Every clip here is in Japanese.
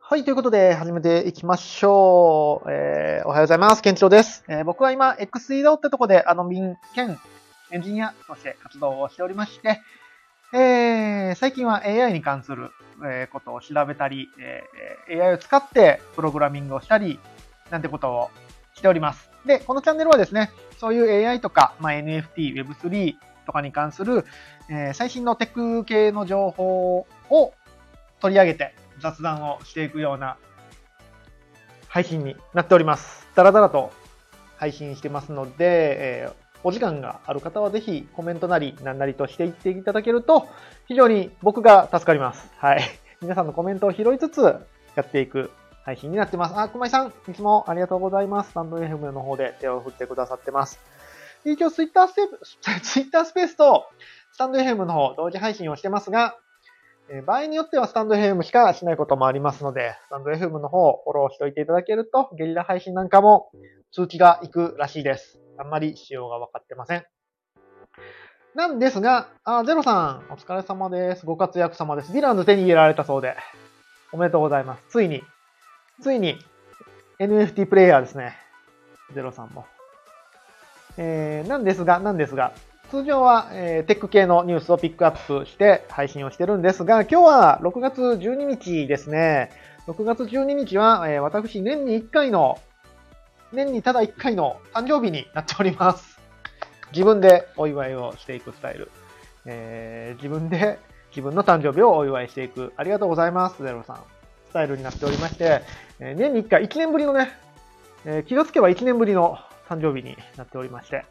はい、ということで始めていきましょう。えー、おはようございます。ケンチロです。えー、僕は今、XEDO ってとこで、あの、民兼エンジニアとして活動をしておりまして、えー、最近は AI に関する、えことを調べたり、えー、AI を使ってプログラミングをしたり、なんてことをしております。で、このチャンネルはですね、そういう AI とか、まあ、NFT、Web3 とかに関する、えー、最新のテック系の情報を取り上げて雑談をしていくような配信になっております。だらだらと配信してますので、えー、お時間がある方はぜひコメントなり何なりとしていっていただけると非常に僕が助かります。はい。皆さんのコメントを拾いつつやっていく配信になってます。あ、熊井さん、いつもありがとうございます。スタンド FM の方で手を振ってくださってます。一応ツイッタースペツイッタースペースとスタンド FM の方同時配信をしてますが、え場合によってはスタンド FM しかしないこともありますので、スタンド FM の方をフォローしておいていただけると、ゲリラ配信なんかも通知が行くらしいです。あんまり仕様が分かってません。なんですが、あ、ゼロさん、お疲れ様です。ご活躍様です。ディランズ手に入れられたそうで、おめでとうございます。ついに、ついに、NFT プレイヤーですね。ゼロさんも。えー、なんですが、なんですが、通常は、えー、テック系のニュースをピックアップして配信をしてるんですが、今日は6月12日ですね。6月12日は、えー、私年に1回の年にただ1回の誕生日になっております。自分でお祝いをしていくスタイル。えー、自分で自分の誕生日をお祝いしていく。ありがとうございます、ゼロさん。スタイルになっておりまして、えー、年に1回、1年ぶりのね、えー、気がつけば1年ぶりの誕生日になっておりまして、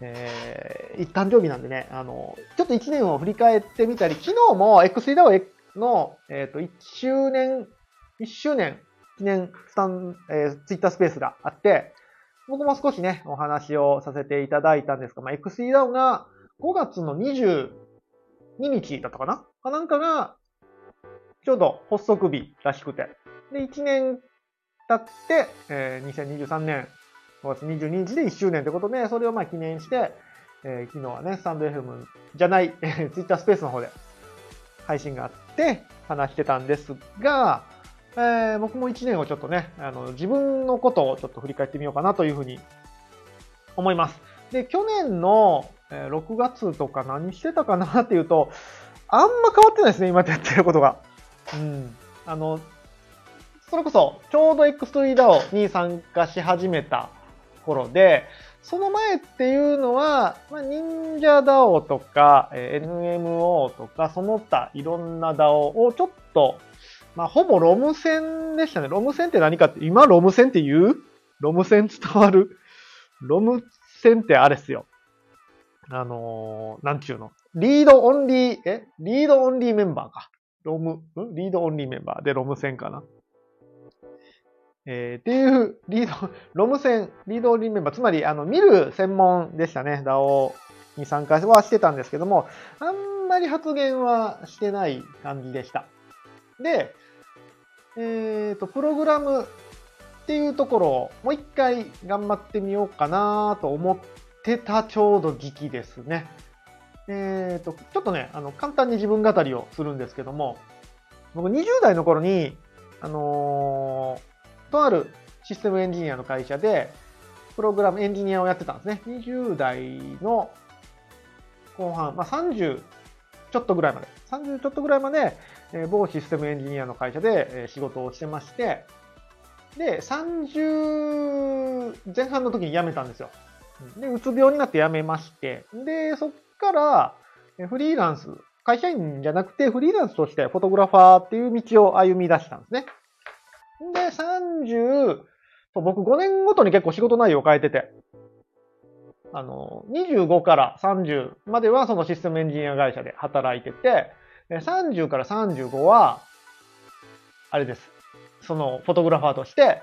えー、誕生日なんでね、あの、ちょっと1年を振り返ってみたり、昨日も XEDAO の、えっ、ー、と、1周年、1周年記念スタン、えー、ツイッタースペースがあって、僕も少しね、お話をさせていただいたんですが、まあ、XEDAO が5月の22日だったかな？かなんかが、ちょうど発足日らしくて。で、1年経って、えー、2023年5月22日で1周年ということで、それをまあ記念して、えー、昨日はね、スタンド FM じゃない、えー、ツイッタースペースの方で配信があって話してたんですが、えー、僕も1年をちょっとね、あの、自分のことをちょっと振り返ってみようかなというふうに思います。で、去年の6月とか何してたかなっていうと、あんま変わってないですね、今やってることが。うん。あの、それこそ、ちょうど X3DAO に参加し始めた頃で、その前っていうのは、まあ、忍者 DAO とか、え NMO とか、その他いろんな DAO をちょっとまあ、ほぼロム線でしたね。ロム線って何かって、今ロム線って言う？ロム線伝わる？ロム線ってあれっすよ。あのー、なんちゅうの？リードオンリー、え？リードオンリーメンバーか。ロム、ん？リードオンリーメンバーでロム線かな。えー、っていう、リード、ロム線、リードオンリーメンバー、つまり、あの、見る専門でしたね。DAO に参加はしてたんですけども、あんまり発言はしてない感じでした。で、えっ、ー、と、プログラムっていうところをもう一回頑張ってみようかなと思ってたちょうど時期ですね。えっ、ー、と、ちょっとね、あの、簡単に自分語りをするんですけども、僕20代の頃に、あのー、とあるシステムエンジニアの会社で、プログラムエンジニアをやってたんですね。20代の後半、まあ、30ちょっとぐらいまで、30ちょっとぐらいまで、え、某システムエンジニアの会社で、え、仕事をしてまして、で、30前半の時に辞めたんですよ。で、うつ病になって辞めまして、で、そっから、フリーランス、会社員じゃなくてフリーランスとしてフォトグラファーっていう道を歩み出したんですね。で、30、そう僕5年ごとに結構仕事内容を変えてて、あの、25から30まではそのシステムエンジニア会社で働いてて、30から35は、あれです。そのフォトグラファーとして、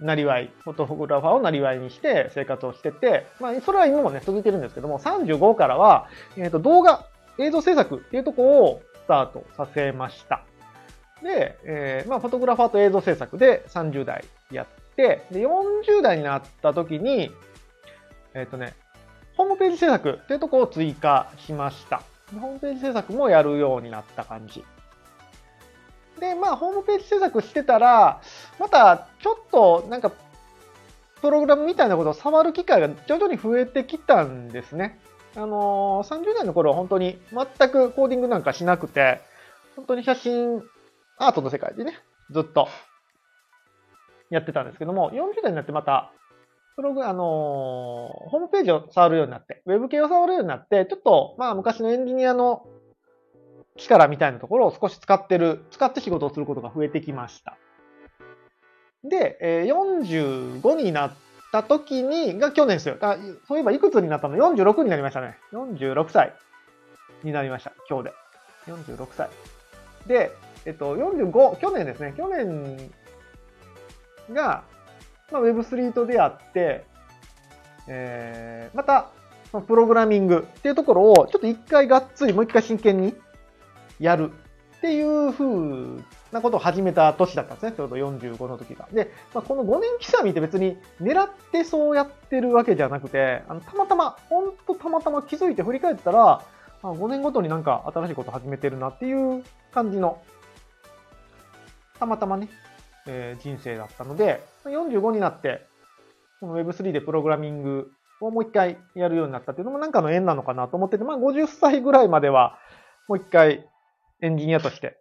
なりわい、フォトグラファーをなりわいにして生活をしてて、まあ、それは今もね、続いてるんですけども、35からは、えっ、ー、と、動画、映像制作っていうとこをスタートさせました。で、えー、まあ、フォトグラファーと映像制作で30代やって、で、40代になった時に、えっ、ー、とね、ホームページ制作っていうとこを追加しました。ホームページ制作もやるようになった感じ。で、まあ、ホームページ制作してたら、また、ちょっと、なんか、プログラムみたいなことを触る機会が徐々に増えてきたんですね。あのー、30代の頃は本当に全くコーディングなんかしなくて、本当に写真、アートの世界でね、ずっとやってたんですけども、40代になってまた、プログ、あのー、ホームページを触るようになって、ウェブ系を触るようになって、ちょっと、まあ昔のエンジニアの力みたいなところを少し使ってる、使って仕事をすることが増えてきました。で、えー、45になった時に、が去年ですよ。そういえばいくつになったの ?46 になりましたね。46歳になりました。今日で。46歳。で、えっと、45、去年ですね。去年が、まあ、Web3 と出会って、えー、また、プログラミングっていうところを、ちょっと一回がっつり、もう一回真剣にやるっていう風なことを始めた年だったんですね。ちょうど45の時が。で、まあ、この5年刻みって別に狙ってそうやってるわけじゃなくて、あのたまたま、ほんとたまたま気づいて振り返ったら、あ5年ごとになんか新しいこと始めてるなっていう感じの、たまたまね、えー、人生だったので、45になって、この Web3 でプログラミングをもう一回やるようになったっていうのもなんかの縁なのかなと思ってて、まあ50歳ぐらいまではもう一回エンジニアとして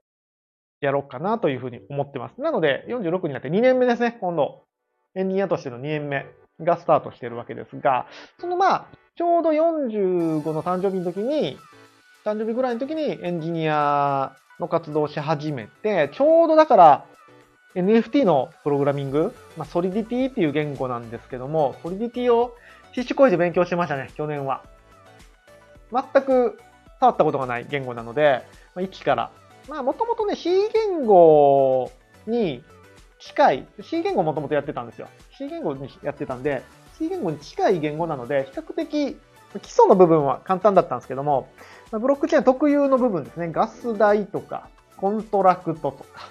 やろうかなというふうに思ってます。なので46になって2年目ですね、今度。エンジニアとしての2年目がスタートしてるわけですが、そのまあ、ちょうど45の誕生日の時に、誕生日ぐらいの時にエンジニアの活動をし始めて、ちょうどだから NFT のプログラミング、まあ、ソリディティっていう言語なんですけども、ソリディティを必死こいで勉強してましたね、去年は。全く触ったことがない言語なので、まあ、一から。まあ、もともとね、C 言語に近い、C 言語もともとやってたんですよ。C 言語にやってたんで、C 言語に近い言語なので、比較的基礎の部分は簡単だったんですけども、ブロックチェーン特有の部分ですね、ガス代とか、コントラクトとか、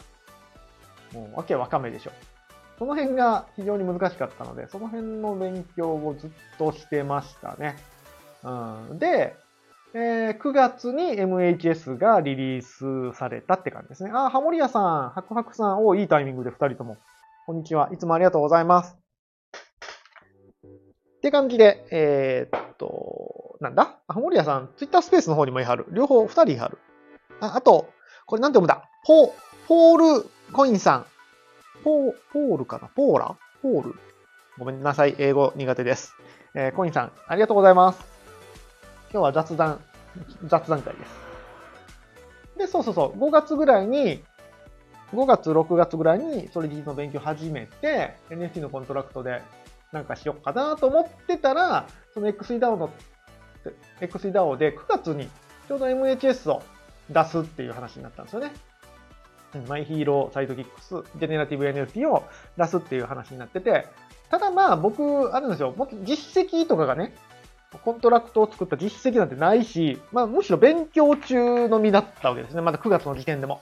もうわけわかめでしょ。その辺が非常に難しかったので、その辺の勉強をずっとしてましたね。うん、で、えー、9月に MHS がリリースされたって感じですね。あ、ハモリアさん、ハクハクさん、おいいタイミングで2人とも。こんにちは。いつもありがとうございます。って感じで、えー、っと、なんだ？ハモリアさん、Twitter スペースの方にもいはる。両方2人いはる。あ、あと、これなんて読むんだ？ポ、ポールコインさん。ポー、ポールかな？ポーラ？ポール？ごめんなさい。英語苦手です。えー、コインさん、ありがとうございます。今日は雑談、雑談会です。で、そうそうそう、5月ぐらいに、5月、6月ぐらいに Solidity の勉強始めて、NFT のコントラクトでなんかしようかなと思ってたら、その XDAO の、XDAO で9月にちょうど MHS を出すっていう話になったんですよね。マイヒーローサイドキックス、ジェネラティブ NFT を出すっていう話になってて、ただまあ僕、あるんですよ。実績とかがね、コントラクトを作った実績なんてないし、まあむしろ勉強中の身だったわけですね。まだ9月の時点でも。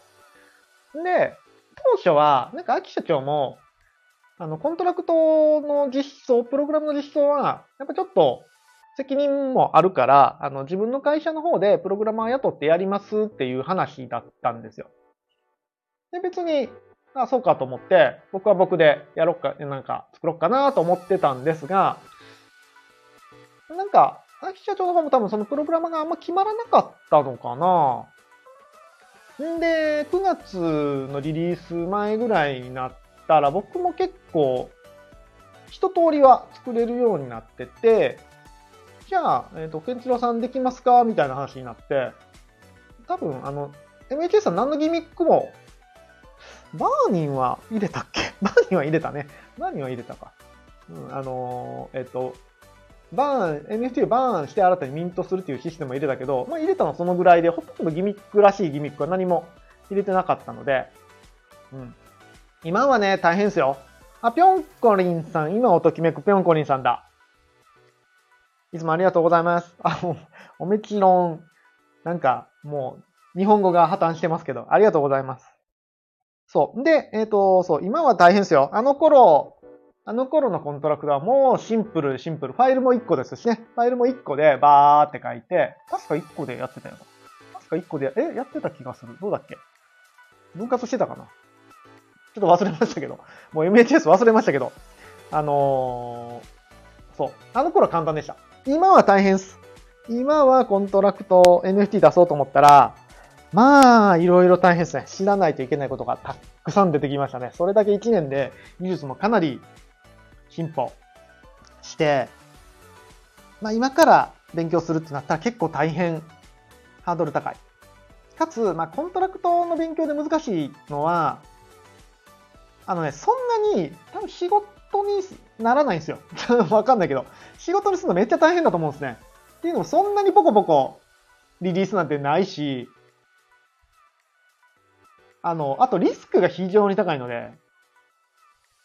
で、当初は、なんか秋社長も、あの、コントラクトの実装、プログラムの実装は、やっぱちょっと責任もあるから、あの、自分の会社の方でプログラマー雇ってやりますっていう話だったんですよ。で、別に、あ、そうかと思って、僕は僕でやろっか、なんか作ろうかなと思ってたんですが、なんか、秋社長の方も多分そのプログラマーがあんま決まらなかったのかな。んで、9月のリリース前ぐらいになったら、僕も結構、一通りは作れるようになってて、じゃあ、えっ、ー、と、ケンチロさんできますか？みたいな話になって、多分、あの、MHS さん何のギミックもバーニンは入れたっけ？バーニンは入れたね。バーニンは入れたか。うん、あのー、えっ、と、バーン、NFT をバーンして新たにミントするっていうシステムを入れたけど、まあ入れたのはそのぐらいで、ほとんどギミックらしいギミックは何も入れてなかったので、うん。今はね、大変ですよ。あ、ぴょんこりんさん、今をときめくぴょんこりんさんだ。いつもありがとうございます。あ、もう、おめきろん、なんか、もう、日本語が破綻してますけど、ありがとうございます。そう。で、えっ、ー、と、そう、今は大変ですよ。あの頃、あの頃のコントラクトはもうシンプル、シンプル。ファイルも1個ですしね。ファイルも1個でバーって書いて、確か1個でやってたよ。確か1個で、え、やってた気がする。どうだっけ？分割してたかな？ちょっと忘れましたけど。もう MHS 忘れましたけど。あのー、そう。あの頃は簡単でした。今は大変です。今はコントラクト NFT 出そうと思ったら、まあ、いろいろ大変ですね。知らないといけないことがたくさん出てきましたね。それだけ1年で技術もかなり進歩して、まあ今から勉強するってなったら結構大変、ハードル高い。かつ、まあコントラクトの勉強で難しいのは、あのね、そんなに多分仕事にならないんですよ。わかんないけど。仕事にするのめっちゃ大変だと思うんですね。っていうのもそんなにポコポコリリースなんてないし、あの、あとリスクが非常に高いので、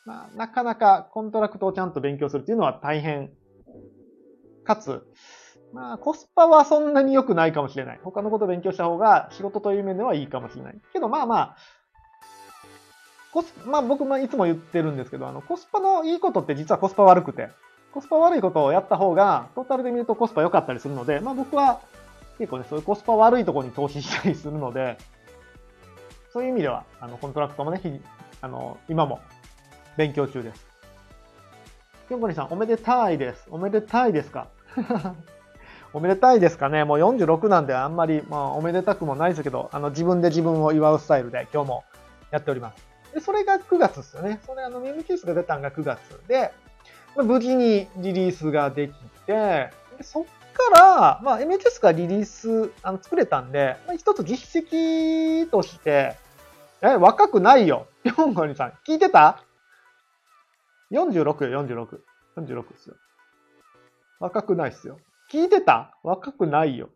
まあ、なかなかコントラクトをちゃんと勉強するっていうのは大変。かつ、まあ、コスパはそんなに良くないかもしれない。他のことを勉強した方が仕事という面ではいいかもしれない。けど、まあまあ、コス、まあ僕もいつも言ってるんですけど、あの、コスパのいいことって実はコスパ悪くて、コスパ悪いことをやった方が、トータルで見るとコスパ良かったりするので、まあ僕は結構ね、そういうコスパ悪いところに投資したりするので、そういう意味では、あの、コントラクトもね、あの、今も勉強中です。ぴょんこりんさん、おめでたいです。おめでたいですか？おめでたいですかね？もう46なんであんまり、まあ、おめでたくもないですけど、あの、自分で自分を祝うスタイルで今日もやっております。で、それが9月ですよね。それあの、ミムキュースが出たのが9月で、まあ、無事にリリースができて、でそっから、まあ、MHS がリリース、あの、作れたんで、まあ、一つ実績として、え、若くないよ。ぴょんこにさん、聞いてた ?46 よ、46。46ですよ。若くないっすよ。聞いてた？若くないよ。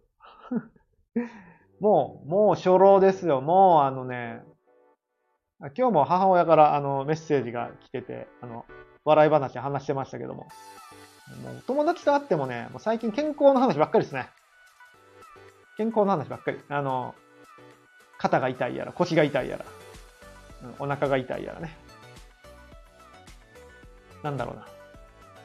もう、もう初老ですよ。もうあのね、今日も母親からあのメッセージが来てて、あの、笑い話話してましたけども。もう友達と会ってもね、もう最近健康の話ばっかりですね。健康の話ばっかり。あの、肩が痛いやら、腰が痛いやら、お腹が痛いやらね。なんだろうな。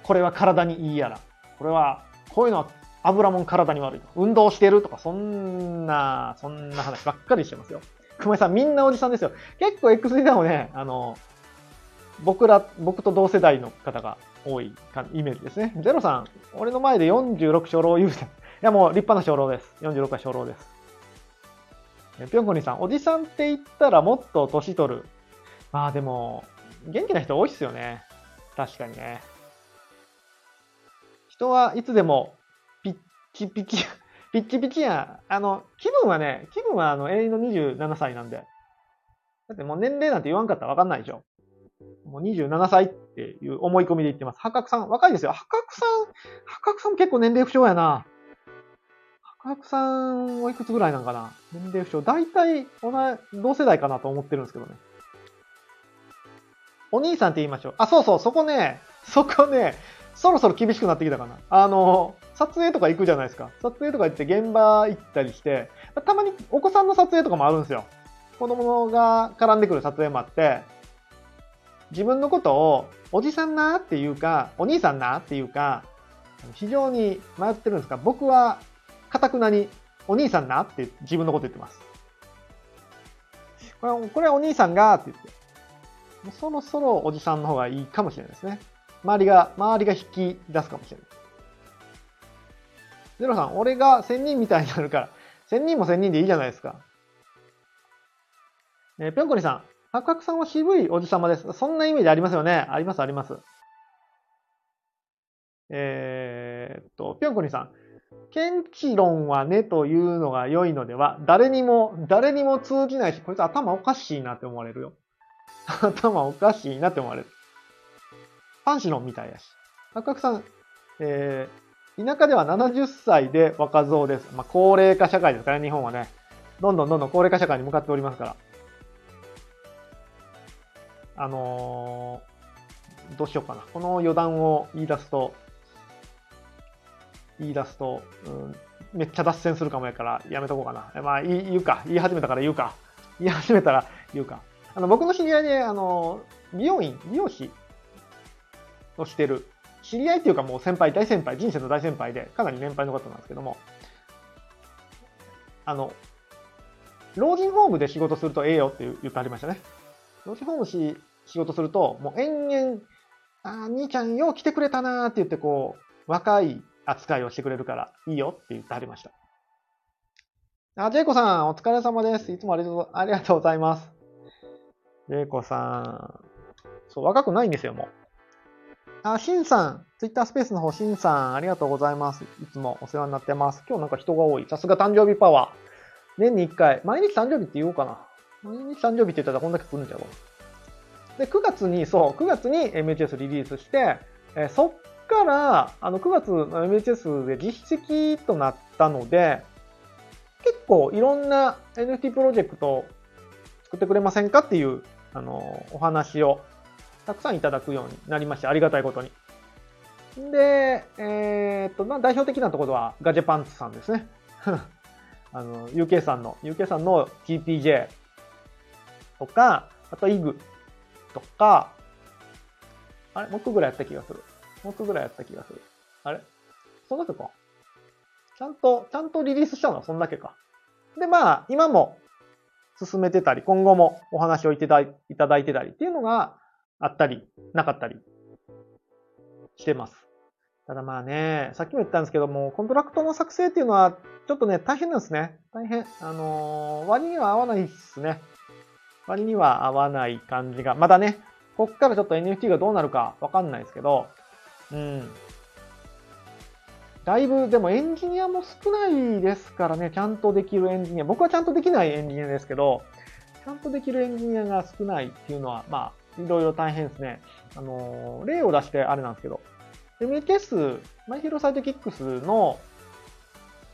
これは体にいいやら。これは、こういうのは油もん体に悪い。運動してるとか、そんな、そんな話ばっかりしてますよ。熊井さん、みんなおじさんですよ。結構 X でもね、あの、僕ら、僕と同世代の方が多いイメージですね。ゼロさん、俺の前で46初老言うて。いや、もう立派な初老です。46は初老です。ぴょんこにさん、おじさんって言ったらもっと年取る。まあでも、元気な人多いっすよね。確かにね。人はいつでもピッチピチ、ピッチピチや。あの、気分はね、気分はあの永遠の27歳なんで。だってもう年齢なんて言わんかったらわかんないでしょ。もう27歳っていう思い込みで言ってます。八角さん、若いですよ。八角さん、八角さん結構年齢不詳やな。八角さんおいくつぐらいなんかな年齢不詳。大体同同世代かなと思ってるんですけどね。お兄さんって言いましょう。あ、そうそう、そこね、そこね、そろそろ厳しくなってきたかな。あの、撮影とか行くじゃないですか。撮影とか行って現場行ったりして、たまにお子さんの撮影とかもあるんですよ。子供が絡んでくる撮影もあって、自分のことをおじさんなっていうか、お兄さんなっていうか、非常に迷ってるんですが、僕は、かたくなにお兄さんなって自分のこと言ってます。これはお兄さんがって言って、そろそろおじさんの方がいいかもしれないですね。周りが、周りが引き出すかもしれない。ゼロさん、俺が1000人みたいになるから、1000人も1000人でいいじゃないですか。えー、ぴょんこりさん、八角さんは渋いおじさまです。そんな意味でありますよね。あります、あります。えー、っと、ぴょんこりさん。検知論はねというのが良いのでは、誰にも、誰にも通じないし、こいつ頭おかしいなって思われるよ。頭おかしいなって思われる。パンシロンみたいやし。八角さん、えー、田舎では70歳で若造です。まあ、高齢化社会ですからね、日本はね。どんどんどんどん高齢化社会に向かっておりますから。あのー、どうしようかな。この余談を言い出すと、言い出すと、うん、めっちゃ脱線するかもやからやめとこうかな。まあ言うか。言い始めたから言うか。言い始めたら言うか。あの、僕の知り合いで、あの、美容院、美容師をしてる、知り合いっていうかもう先輩、大先輩、人生の大先輩で、かなり年配の方なんですけども、あの、老人ホームで仕事するとええよって言ってありましたね。老人ホームし仕事すると、もう延々、あー兄ちゃんよう来てくれたなーって言ってこう、若い扱いをしてくれるからいいよって言ってありました。あ、ジェイコさん、お疲れ様です。いつもありがとうありがとうございます。ジェイコさん、そう、若くないんですよ、もう。あ、シンさん、ツイッタースペースの方、シンさん、ありがとうございます。いつもお世話になってます。今日なんか人が多い。さすが誕生日パワー。年に1回、毎日誕生日って言おうかな。毎日誕生日って言ったらこんだけ来るんじゃろう。で、9月に、そう、9月に MHS リリースして、えそっから、あの、9月の MHS で実績となったので、結構いろんな NFT プロジェクト作ってくれませんかっていう、あの、お話をたくさんいただくようになりまして、ありがたいことに。で、えーっと、まあ、代表的なところはガジェパンツさんですね。あの、UK さんの、UK さんの GPJ とか、あと IG とか、あれ？もう一個ぐらいやった気がする。もう一個ぐらいやった気がする。あれ？そんだけか。ちゃんと、ちゃんとリリースしたの？はそんだけか。で、まあ、今も進めてたり、今後もお話をいただいてたりっていうのがあったり、なかったりしてます。ただまあね、さっきも言ったんですけども、コントラクトの作成っていうのは、ちょっとね、大変なんですね。大変。あのー割には合わないですね。割には合わない感じが。まだね、こっからちょっと NFT がどうなるかわかんないですけど、うん。だいぶ、でもエンジニアも少ないですからね、ちゃんとできるエンジニア。僕はちゃんとできないエンジニアですけど、ちゃんとできるエンジニアが少ないっていうのは、まあ、いろいろ大変ですね。あの例を出してあれなんですけど、MHS、 My Hero Sidekicks の、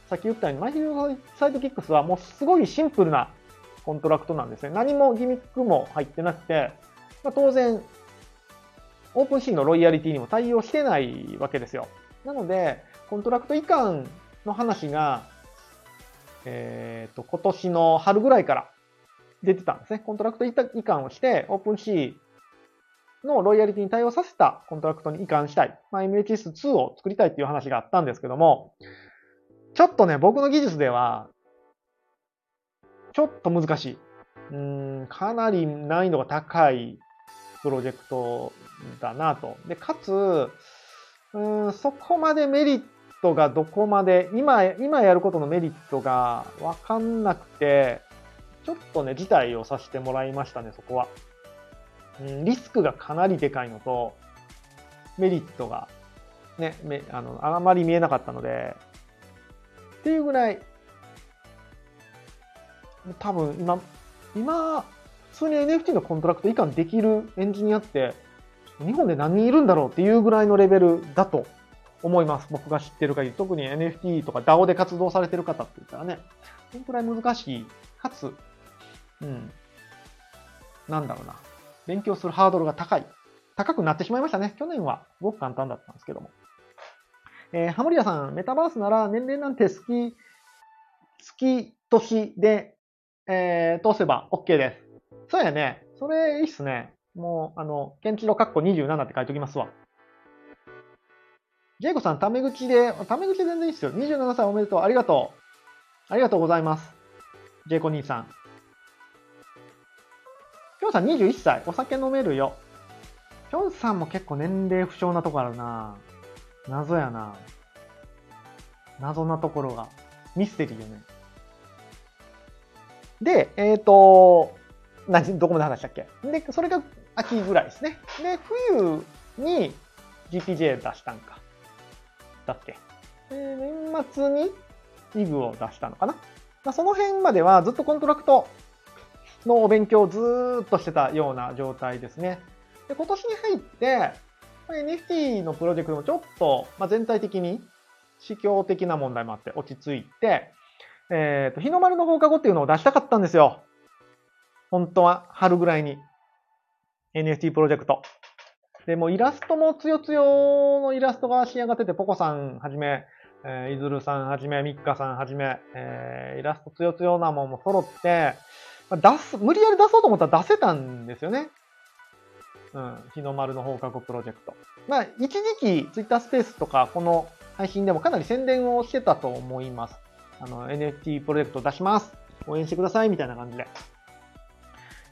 さっき言ったように、 My Hero Sidekicks はもうすごいシンプルなコントラクトなんですね。何もギミックも入ってなくて、まあ、当然、 OpenSea のロイヤリティにも対応してないわけですよ。なので、コントラクト移管の話が、えっ、と、今年の春ぐらいから出てたんですね。コントラクト移管をして、 OpenSea のロイヤリティに対応させたコントラクトに移管したい。まあ、MHS2 を作りたいっていう話があったんですけども、ちょっとね、僕の技術では、ちょっと難しい。うーん、かなり難易度が高いプロジェクトだなと。で、かつ、うん、そこまでメリットがどこまで、今、今やることのメリットがわかんなくて、ちょっとね、辞退をさせてもらいましたね、そこは。リスクがかなりでかいのと、メリットがね、めあの、あまり見えなかったので、っていうぐらい、多分今、今、普通に NFT のコントラクト移管できるエンジニアって、日本で何人いるんだろうっていうぐらいのレベルだと思います。僕が知ってる限り。特に NFT とか DAO で活動されてる方って言ったらね、そのくらい難しい。かつ、うん、なんだろうな。勉強するハードルが高い。高くなってしまいましたね。去年はすごく簡単だったんですけども。えー、ハモリアさん、メタバースなら年齢なんて好き月、月、年で、えー、通せば OK です。そうやね。それいいっすね。もう、あの、ケンチロカッコ27って書いておきますわ。ジェイコさん、タメ口で、タメ口全然いいっすよ。27歳おめでとう。ありがとう。ありがとうございます。ジェイコ兄さん。きょんさん21歳。お酒飲めるよ。きょんさんも結構年齢不詳なとこあるな謎やな謎なところが。ミステリーよね。で、えっ、ー、と、何、どこまで話したっけ？で、それが秋ぐらいですね。で、冬に GPJ 出したんか。だっけ。で、年末にイグを出したのかな。まあ、その辺まではずっとコントラクトのお勉強をずっとしてたような状態ですね。で、今年に入って、NFT のプロジェクトもちょっと、まあ、全体的に市況的な問題もあって落ち着いて、えっ、ー、と、日の丸の放課後っていうのを出したかったんですよ。本当は春ぐらいに NFT プロジェクト。で、もイラストもつよつよのイラストが仕上がってて、ポコさんはじめ、えー、いずるさんはじめ、ミッカさんはじめ、えー、イラストつよつよなもんも揃って、出す、無理やり出そうと思ったら出せたんですよね。うん、日の丸の放課後プロジェクト。まあ、一時期、ツイッタースペースとか、この配信でもかなり宣伝をしてたと思います。あの、NFT プロジェクト出します。応援してくださいみたいな感じで。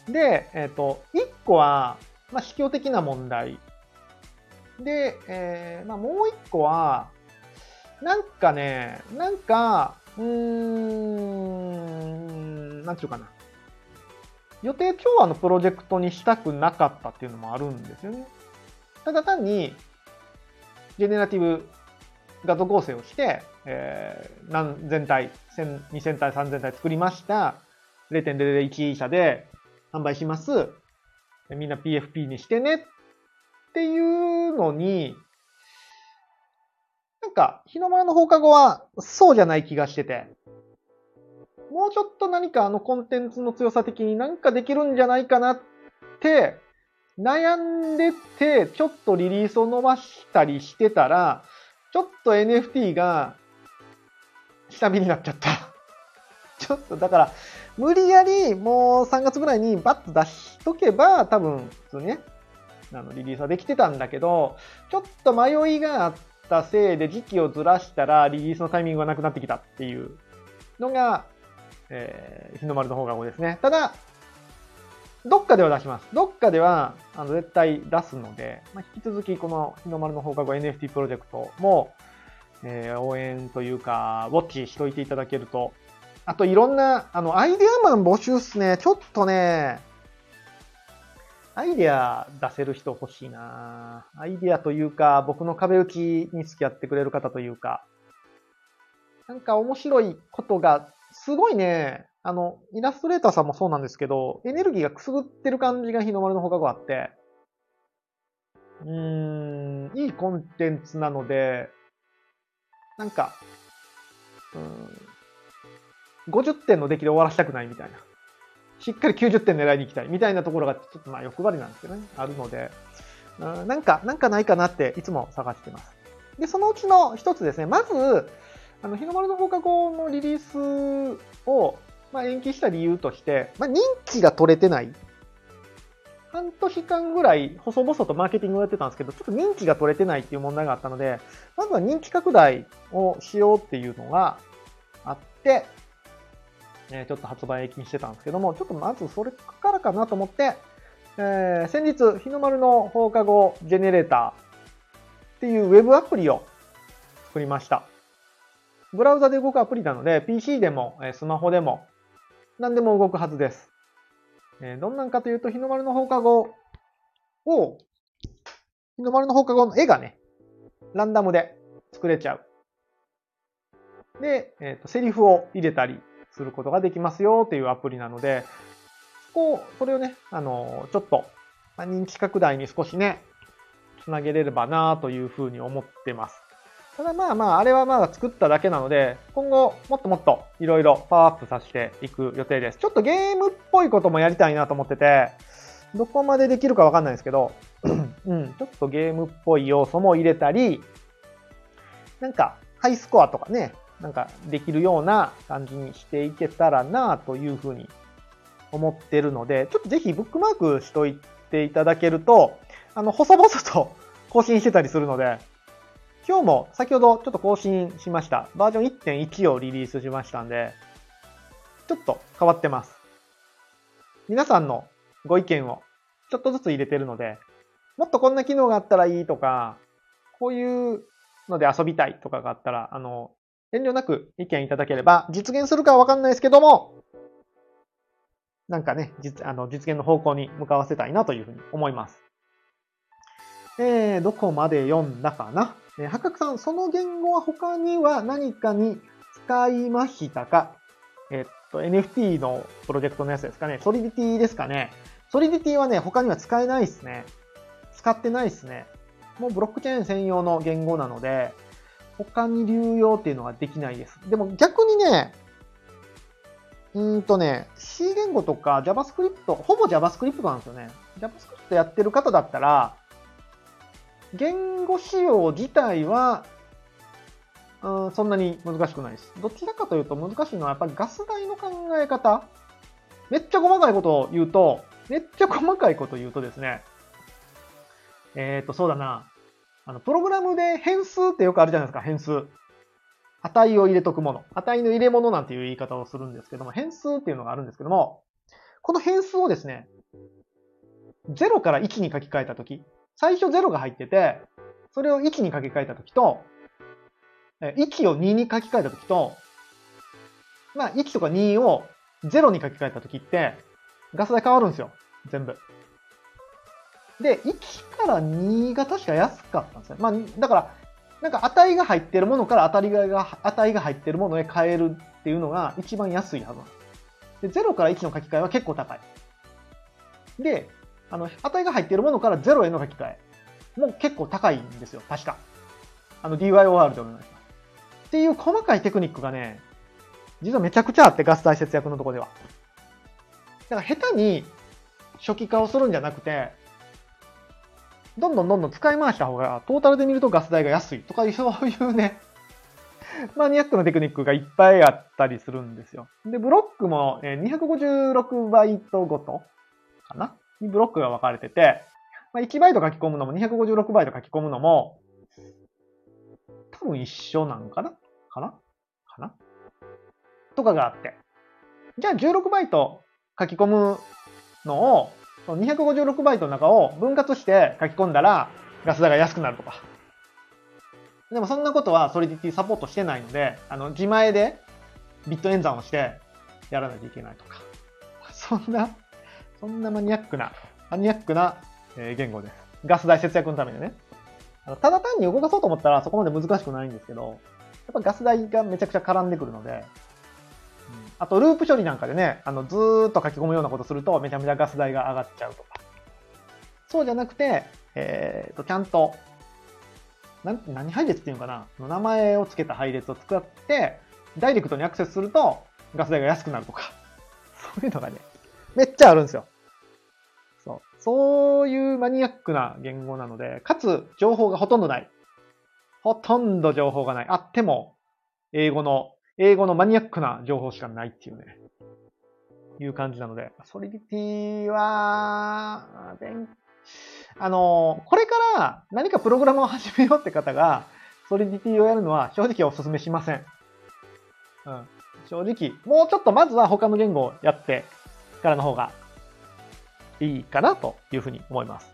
で、えっ、ー、と、1個は、まあ、司教的な問題。で、えー、まあ、もう1個は、なんかね、なんか、うーん、なんちゅうかな。予定調和のプロジェクトにしたくなかったっていうのもあるんですよね。ただ単に、ジェネラティブ画像合成をして、えー、何千体、2000体、3000体作りました。0.001社で販売します。みんな PFP にしてねっていうのに、なんか、日の丸の放課後はそうじゃない気がしてて、もうちょっと何かあのコンテンツの強さ的になんかできるんじゃないかなって悩んでて、ちょっとリリースを伸ばしたりしてたら、ちょっと NFT が下火になっちゃった。ちょっとだから、無理やりもう3月ぐらいにバッと出しとけば、多分普通にね、あのリリースはできてたんだけど、ちょっと迷いがあったせいで時期をずらしたらリリースのタイミングがなくなってきたっていうのが、えー、日の丸の方が多いですね。ただ、どっかでは出します。どっかでは、あの、絶対出すので、まあ、引き続きこの日の丸の放課後 NFT プロジェクトも、えー、応援というか、ウォッチしといていただけると。あと、いろんな、あの、アイデアマン募集っすね。ちょっとね、アイデア出せる人欲しいなアイデアというか、僕の壁打ちに付き合ってくれる方というか、なんか面白いことが、すごいね、あの、イラストレーターさんもそうなんですけど、エネルギーがくすぐってる感じが日の丸の放課後あって、うーん、いいコンテンツなので、なんか、うん、50点の出来で終わらせたくないみたいな。しっかり90点狙いに行きたいみたいなところがちょっとまあ欲張りなんですけどね、あるので、うん、なんか、なんかないかなっていつも探してます。で、そのうちの一つですね、まず、あの、日の丸の放課後のリリースを、まあ、延期した理由として、まあ、認知が取れてない。半年間ぐらい細々とマーケティングをやってたんですけど、ちょっと認知が取れてないっていう問題があったので、まずは認知拡大をしようっていうのがあって、えちょっと発売延期にしてたんですけども、ちょっとまずそれからかなと思って、えー、先日、日の丸の放課後ジェネレーターっていうウェブアプリを作りました。ブラウザで動くアプリなので、PC でもスマホでも何でも動くはずです。どんなんかというと、日の丸の放課後を、日の丸の放課後の絵がね、ランダムで作れちゃう。で、えっ、ー、と、セリフを入れたりすることができますよっていうアプリなので、そこ、それをね、あの、ちょっと、まあ認知拡大に少しね、つなげれればなというふうに思ってます。ただまあまあ、あれはまだ作っただけなので、今後もっともっといろいろパワーアップさせていく予定です。ちょっとゲームっぽいこともやりたいなと思ってて、どこまでできるかわかんないですけど、うん、ちょっとゲームっぽい要素も入れたり、なんかハイスコアとかね、なんかできるような感じにしていけたらなというふうに思ってるので、ちょっとぜひブックマークしといていただけると、あの、細々と更新してたりするので、今日も先ほどちょっと更新しました。バージョン1.1をリリースしましたんで、ちょっと変わってます。皆さんのご意見をちょっとずつ入れてるので、もっとこんな機能があったらいいとか、こういうので遊びたいとかがあったら、あの、遠慮なく意見いただければ、実現するかはわかんないですけども、なんかね、実、あの、実現の方向に向かわせたいなというふうに思います。えー、どこまで読んだかな？えー、八角さん、その言語は他には何かに使いましたか？えー、っと、NFT のプロジェクトのやつですかね。ソリディティですかね。ソリディティはね、他には使えないですね。使ってないですね。もうブロックチェーン専用の言語なので、他に流用っていうのができないです。でも逆にね、うんとね、C 言語とか JavaScript、ほぼ JavaScript なんですよね。JavaScript やってる方だったら、言語仕様自体は、うん、そんなに難しくないです。どちらかというと難しいのはやっぱりガス代の考え方。めっちゃ細かいことを言うと、めっちゃ細かいことを言うとですね、えっ、ー、と、そうだな。あの、プログラムで変数ってよくあるじゃないですか、変数。値を入れとくもの。値の入れ物なんていう言い方をするんですけども、変数っていうのがあるんですけども、この変数をですね、0から1に書き換えたとき、最初0が入ってて、それを1に書き換えたときと、1を2に書き換えたときと、まあ1とか2を0に書き換えたときって、ガス代変わるんですよ。全部。で、1から2が確か安かったんですよ。まあ、だから、なんか値が入ってるものから値が値が入ってるものへ変えるっていうのが一番安いはずで、0から1の書き換えは結構高い。で、あの、値が入っているものから0への書き換えもう結構高いんですよ。確か。あの DYOR でお願いします。っていう細かいテクニックがね、実はめちゃくちゃあって、ガス代節約のところでは。だから下手に初期化をするんじゃなくて、どんどんどんどん使い回した方が、トータルで見るとガス代が安いとかいう、そういうね、マニアックなテクニックがいっぱいあったりするんですよ。で、ブロックも256バイトごとかな？にブロックが分かれてて、まあ、1バイト書き込むのも256バイト書き込むのも、多分一緒なんかな？かな？かな？とかがあって。じゃあ16バイト書き込むのをその256バイトの中を分割して書き込んだらガス代が安くなるとか。でもそんなことはソリディティサポートしてないので、あの、自前でビット演算をしてやらないといけないとか。そんな、そんなマニアックな、マニアックなえ言語です。ガス代節約のためにね。ただ単に動かそうと思ったらそこまで難しくないんですけど、やっぱガス代がめちゃくちゃ絡んでくるので、あと、ループ処理なんかでね、あの、ずーっと書き込むようなことすると、めちゃめちゃガス代が上がっちゃうとか。そうじゃなくて、えっ、と、ちゃんと、なん、何配列っていうのかな？名前を付けた配列を作って、ダイレクトにアクセスすると、ガス代が安くなるとか。そういうのがね、めっちゃあるんですよ。そう。いうマニアックな言語なので、かつ、情報がほとんどない。ほとんど情報がない。あっても、英語の英語のマニアックな情報しかないっていうね、いう感じなので、ソリディティは、あの、これから何かプログラムを始めようって方が、ソリディティをやるのは正直お勧めしません。うん。正直、もうちょっとまずは他の言語をやってからの方がいいかなというふうに思います。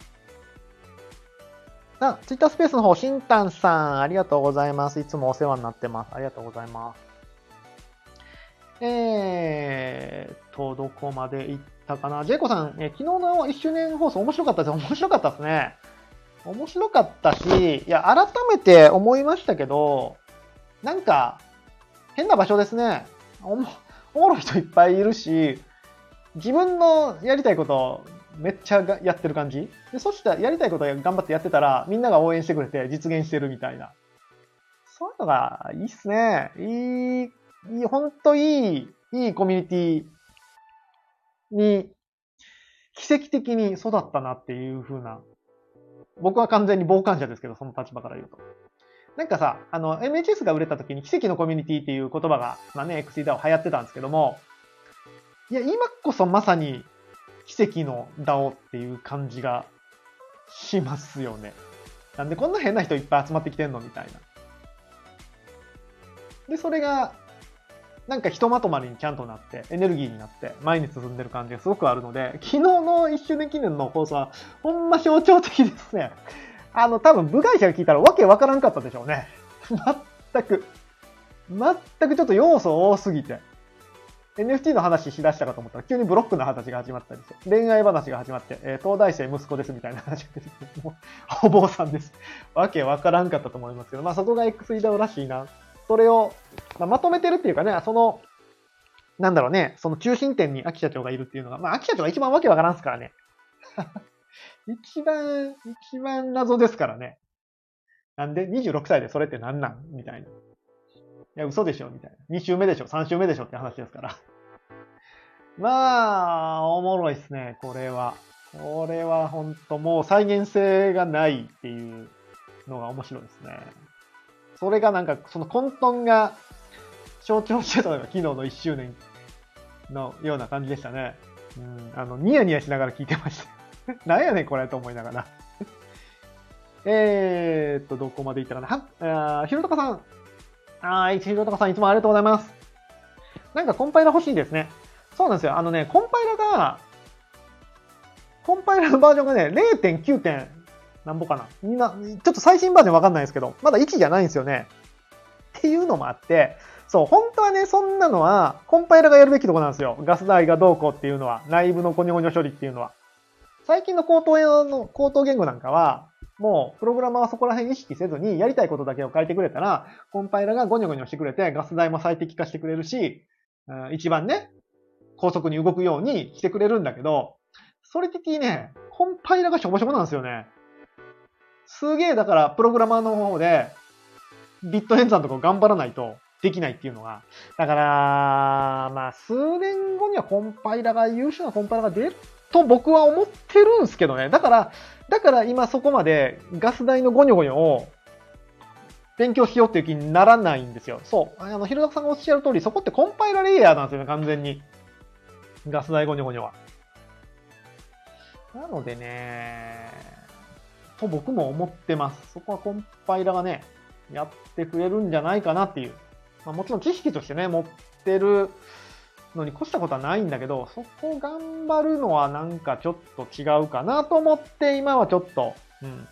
あ、ツイッタースペースの方、しんたんさん、ありがとうございます。いつもお世話になってます。ありがとうございます。えーと、どこまで行ったかな。ジェイコさん、え昨日の1周年放送面白かったです。面白かったですね。面白かったし、いや、改めて思いましたけど、なんか、変な場所ですね。おも、おもろい人いっぱいいるし、自分のやりたいことめっちゃやってる感じ？で、そしたらやりたいこと頑張ってやってたら、みんなが応援してくれて実現してるみたいな。そういうのがいいっすね。いいいい、ほんといい、いいコミュニティに、奇跡的に育ったなっていう風な、僕は完全に傍観者ですけど、その立場から言うと。なんかさ、あの、MHS が売れた時に奇跡のコミュニティっていう言葉が、まあね、XD ダ o 流行ってたんですけども、いや、今こそまさに奇跡の DAO っていう感じがしますよね。なんでこんな変な人いっぱい集まってきてんのみたいな。で、それがなんかひとまとまりにちゃんとなって、エネルギーになって、前に進んでる感じがすごくあるので、昨日の1周年記念の放送は、ほんま象徴的ですね。あの、多分部外者が聞いたらわけわからんかったでしょうね。全く。全くちょっと要素多すぎて。NFT の話しだしたかと思ったら、急にブロックの話が始まったりして、恋愛話が始まって、えー、東大生息子ですみたいな話が出てきて、もう、お坊さんです。わけわからんかったと思いますけど、まあそこが XEDAO らしいなそれを、まあ、まとめてるっていうかね、その、なんだろうね、その中心点に秋社長がいるっていうのが、まあ、秋社長が一番わけわからんすからね。一番、一番謎ですからね。なんで26歳でそれって何なん？みたいな。いや、嘘でしょみたいな。2週目でしょ ?3 週目でしょって話ですから。まあ、おもろいっすね、これは。これは本当もう再現性がないっていうのが面白いですね。それがなんか、その混沌が象徴してたのが昨日の1周年のような感じでしたね。うん、あの、ニヤニヤしながら聞いてました。なんやねんこれと思いながら。えーっと、どこまでいったかな。は、あひろたかさん。はい、千尋とかさんいつもありがとうございます。なんかコンパイラ欲しいですね。そうなんですよ。あのね、コンパイラが、コンパイラのバージョンがね、0.9. 点、なんぼかな。みんな、ちょっと最新バージョンわかんないですけど、まだ1じゃないんですよね。っていうのもあって、そう、本当はね、そんなのは、コンパイラがやるべきとこなんですよ。ガス代がどうこうっていうのは、内部のゴニョゴニョ処理っていうのは。最近の高等の、高等言語なんかは、もう、プログラマーはそこら辺意識せずに、やりたいことだけを書いてくれたら、コンパイラがゴニョゴニョしてくれて、ガス代も最適化してくれるし、一番ね、高速に動くようにしてくれるんだけど、ソリティティね、コンパイラがしょぼしょぼなんですよね。すげえ、だから、プログラマーの方で、ビット演算とか頑張らないとできないっていうのが。だから、まあ、数年後にはコンパイラが、優秀なコンパイラが出ると僕は思ってるんですけどね。だから、だから今そこまでガス代のゴニョゴニョを勉強しようっていう気にならないんですよ。そう。あの、ひろさんがおっしゃる通り、そこってコンパイラレイヤーなんですよね、完全に。ガス代ゴニョゴニョは。なのでね、と僕も思ってます。そこはコンパイラがね、やってくれるんじゃないかなっていう。まあ、もちろん知識としてね、持ってるのに越したことはないんだけど、そこ頑張るのはなんかちょっと違うかなと思って、今はちょっと、うん、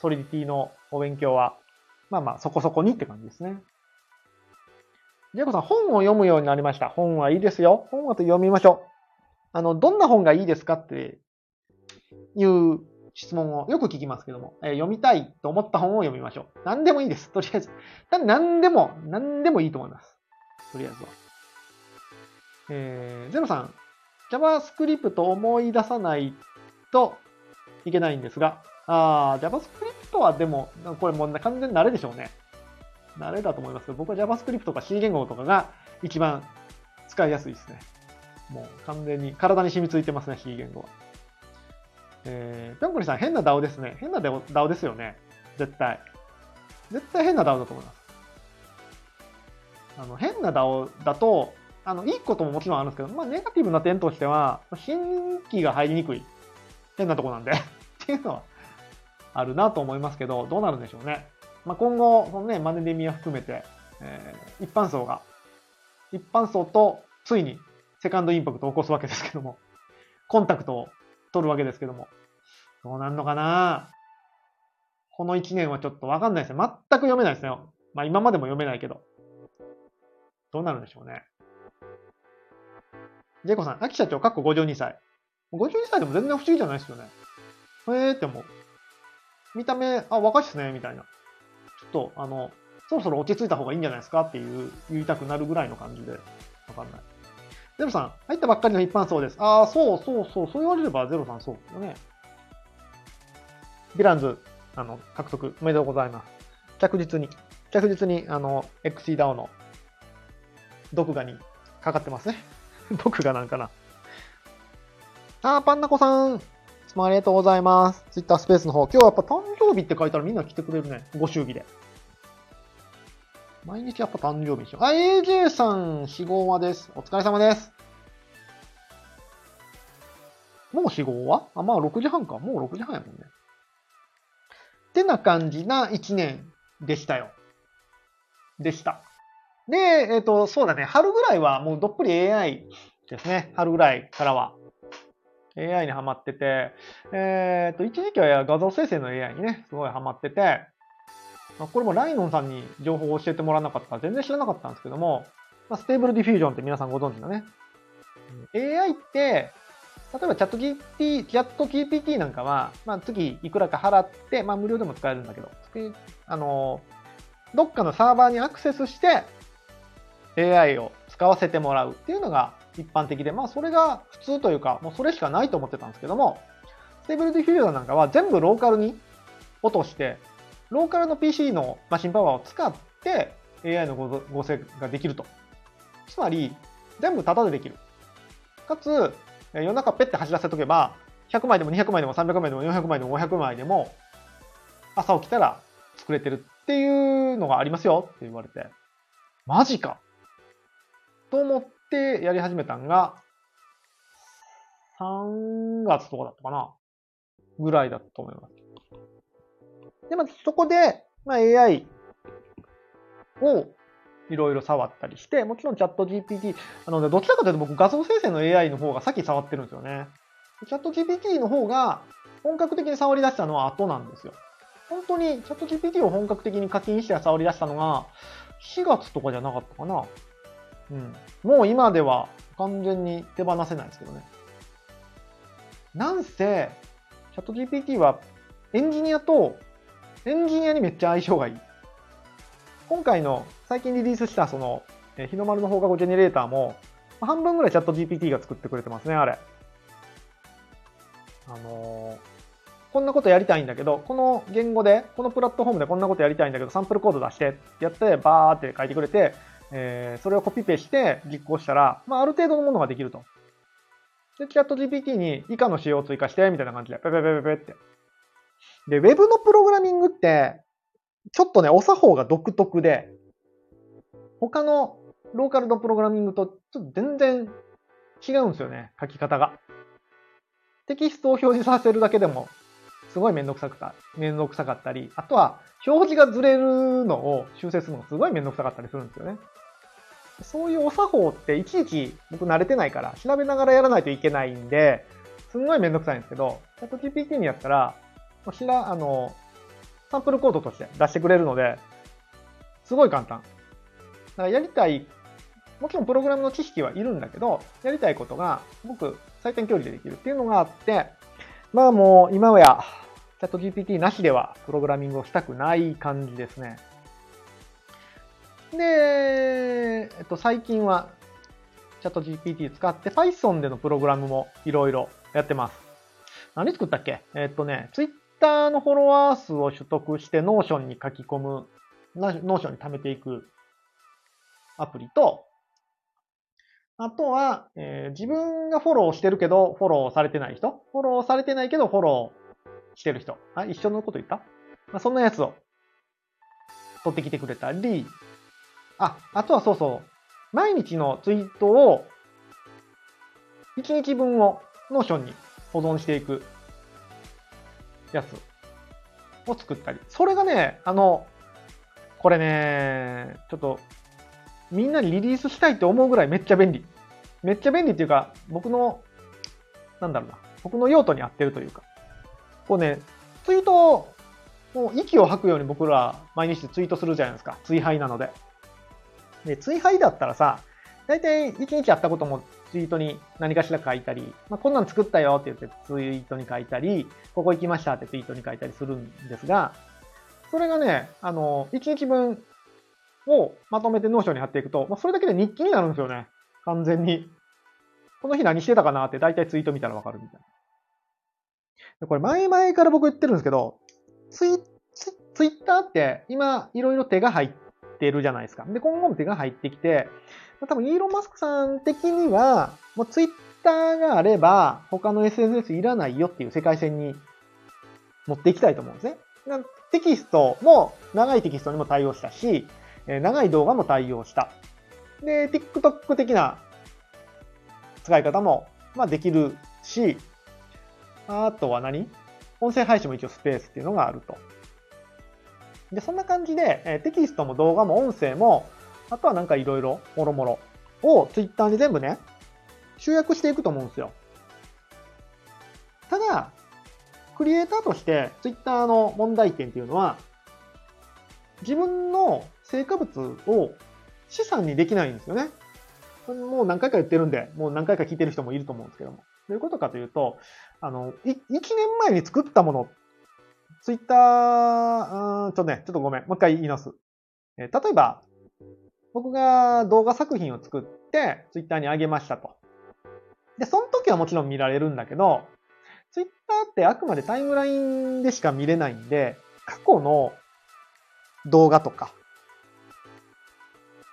ソリディティのお勉強は、まあまあそこそこにって感じですね。ジェイコさん、本を読むようになりました。本はいいですよ。本はと読みましょう。あの、どんな本がいいですかっていう質問をよく聞きますけども、えー、読みたいと思った本を読みましょう。何でもいいです。とりあえず。何でも、何でもいいと思います。とりあえずは。えー、ゼロさん、JavaScript 思い出さないといけないんですが、あ JavaScript はでも、これもう完全に慣れでしょうね。慣れだと思いますけど、僕は JavaScript とか C 言語とかが一番使いやすいですね。もう完全に体に染みついてますね、C 言語は。えー、ぴょんこりさん、変な DAO ですね。変な DAO ですよね。絶対。絶対変な DAO だと思います。あの、変な DAO だと、あの、いいことももちろんあるんですけど、まあ、ネガティブな点としては、新規が入りにくい。変なとこなんで っていうのはあるなと思いますけど、どうなるんでしょうね。まあ、今後、そのね、マネデミア含めて、えー、一般層が、一般層とついにセカンドインパクトを起こすわけですけども、コンタクトを取るわけですけども、どうなんのかなこの1年はちょっとわかんないですね。全く読めないですね。まあ今までも読めないけど。どうなるんでしょうね。ジェイコさん、秋社長、かっこ52歳。52歳でも全然不思議じゃないですよね。へえーって思う。見た目、あ、若いっすね、みたいな。ちょっと、あの、そろそろ落ち着いた方がいいんじゃないですか？っていう、言いたくなるぐらいの感じで、わかんない。ゼロさん、入ったばっかりの一般層です。ああ、そうそうそう、そう言われればゼロさんそうですよね。ヴィランズ、あの、獲得おめでとうございます。着実に、着実に、あの、XCDAO の毒画にかかってますね。毒画なんかな。あー、パンナコさん。いつもありがとうございます。ツイッタースペースの方。今日はやっぱ誕生日って書いたらみんな来てくれるね。ご祝儀で。毎日やっぱ誕生日でしょ。あ、AJ さん、死後はです。お疲れ様です。もう死後は？あ、まあ6時半か。もう6時半やもんね。ってな感じな1年でしたよ。でした。で、えっ、ー、と、そうだね。春ぐらいはもうどっぷり AI ですね。春ぐらいからは。AI にハマってて、えっ、ー、と、一時期は画像生成の AI にね、すごいハマってて、まあこれもライノンさんに情報を教えてもらわなかったら全然知らなかったんですけども、まあ、 Stable Diffusion って皆さんご存知のね。AI って、例えばチャット GPT、チャット GPT なんかは、まあ、月いくらか払って、まあ、無料でも使えるんだけど、あの、どっかのサーバーにアクセスして AI を使わせてもらうっていうのが一般的で、まあ、それが普通というか、もうそれしかないと思ってたんですけども、Stable Diffusion なんかは全部ローカルに落として、ローカルの PC のマシンパワーを使って AI の合成ができると。つまり、全部タダでできる。かつ、夜中ペッて走らせとけば、100枚でも200枚でも300枚でも400枚でも500枚でも、朝起きたら作れてるっていうのがありますよって言われて、マジかと思ってやり始めたんが、3月とかだったかなぐらいだと思います。で、まずそこで、まあ、AI をいろいろ触ったりして、もちろんチャット GPT、あの、ねどちらかというと僕画像生成の AI の方が先触ってるんですよね。チャット GPT の方が本格的に触り出したのは後なんですよ。本当にチャット GPT を本格的に課金して触り出したのが4月とかじゃなかったかな。うん。もう今では完全に手放せないですけどね。なんせ、チャット GPT はエンジニアとエンジニアにめっちゃ相性がいい。今回の最近リリースしたその、日の丸の放課後ジェネレーターも、半分ぐらいチャット GPT が作ってくれてますね、あれ。あのー、こんなことやりたいんだけど、この言語で、このプラットフォームでこんなことやりたいんだけど、サンプルコード出してやって、バーって書いてくれて、えー、それをコピペして実行したら、まあ、ある程度のものができると。で、チャット GPT に以下の仕様を追加して、みたいな感じで、ペペペペペって。で、Web のプログラミングって、ちょっとね、お作法が独特で、他のローカルのプログラミングとちょっと全然違うんですよね、書き方が。テキストを表示させるだけでも、すごいめんどくさくた、めんどくさかったり、あとは表示がずれるのを修正するのがすごいめんどくさかったりするんですよね。そういうお作法っていちいち僕慣れてないから調べながらやらないといけないんで、すんごいめんどくさいんですけど、チャット GPT にやったら、しら、あの、サンプルコードとして出してくれるので、すごい簡単。だからやりたい、もちろんプログラムの知識はいるんだけど、やりたいことがすごく最短距離でできるっていうのがあって、まあもう今はや、チャット GPT なしではプログラミングをしたくない感じですね。で、えっと、最近はチャット GPT 使って Python でのプログラムもいろいろやってます。何作ったっけ？えっとね、Twitter のフォロワー数を取得して Notion に書き込む、Notion に貯めていくアプリと、あとは、えー、自分がフォローしてるけど、フォローされてない人？フォローされてないけど、フォローしてる人。あ、一緒のこと言った？まあ、そんなやつを取ってきてくれたり、あ、あとはそうそう。毎日のツイートを、1日分を Notion に保存していくやつを作ったり。それがね、あの、これね、ちょっと、みんなにリリースしたいって思うぐらいめっちゃ便利。めっちゃ便利っていうか、僕の、なんだろうな、僕の用途に合ってるというか。こうね、ツイートを、もう息を吐くように僕ら毎日ツイートするじゃないですか。ツイ廃なので。で、ツイ廃だったらさ、大体1日やったこともツイートに何かしら書いたり、まあ、こんなん作ったよって言ってツイートに書いたり、ここ行きましたってツイートに書いたりするんですが、それがね、あの、1日分をまとめて Notion に貼っていくと、まあ、それだけで日記になるんですよね。完全に。この日何してたかなって大体ツイート見たらわかるみたいな。これ前々から僕言ってるんですけど、ツイツイッターって今いろいろ手が入っててるじゃないですか。で、今後も手が入ってきて、多分イーロン・マスクさん的には、もうツイッターがあれば他の SNS いらないよっていう世界線に持っていきたいと思うんですね。テキストも長いテキストにも対応したし、長い動画も対応した。で、TikTok 的な使い方も、まあ、できるし、あとは何？音声配信も一応スペースっていうのがあると。で、そんな感じで、えテキストも動画も音声も、あとはなんかいろいろ、もろもろを Twitter に全部ね、集約していくと思うんですよ。ただ、クリエイターとして Twitter の問題点っていうのは、自分の成果物を資産にできないんですよね。もう何回か言ってるんで、もう何回か聞いてる人もいると思うんですけども。どういうことかというと、あの、1年前に作ったもの、ツイッター、うんちょっとね、ちょっとごめん、もう一回言い直す。え例えば、僕が動画作品を作ってツイッターに上げましたと。で、その時はもちろん見られるんだけど、ツイッターってあくまでタイムラインでしか見れないんで、過去の動画とか、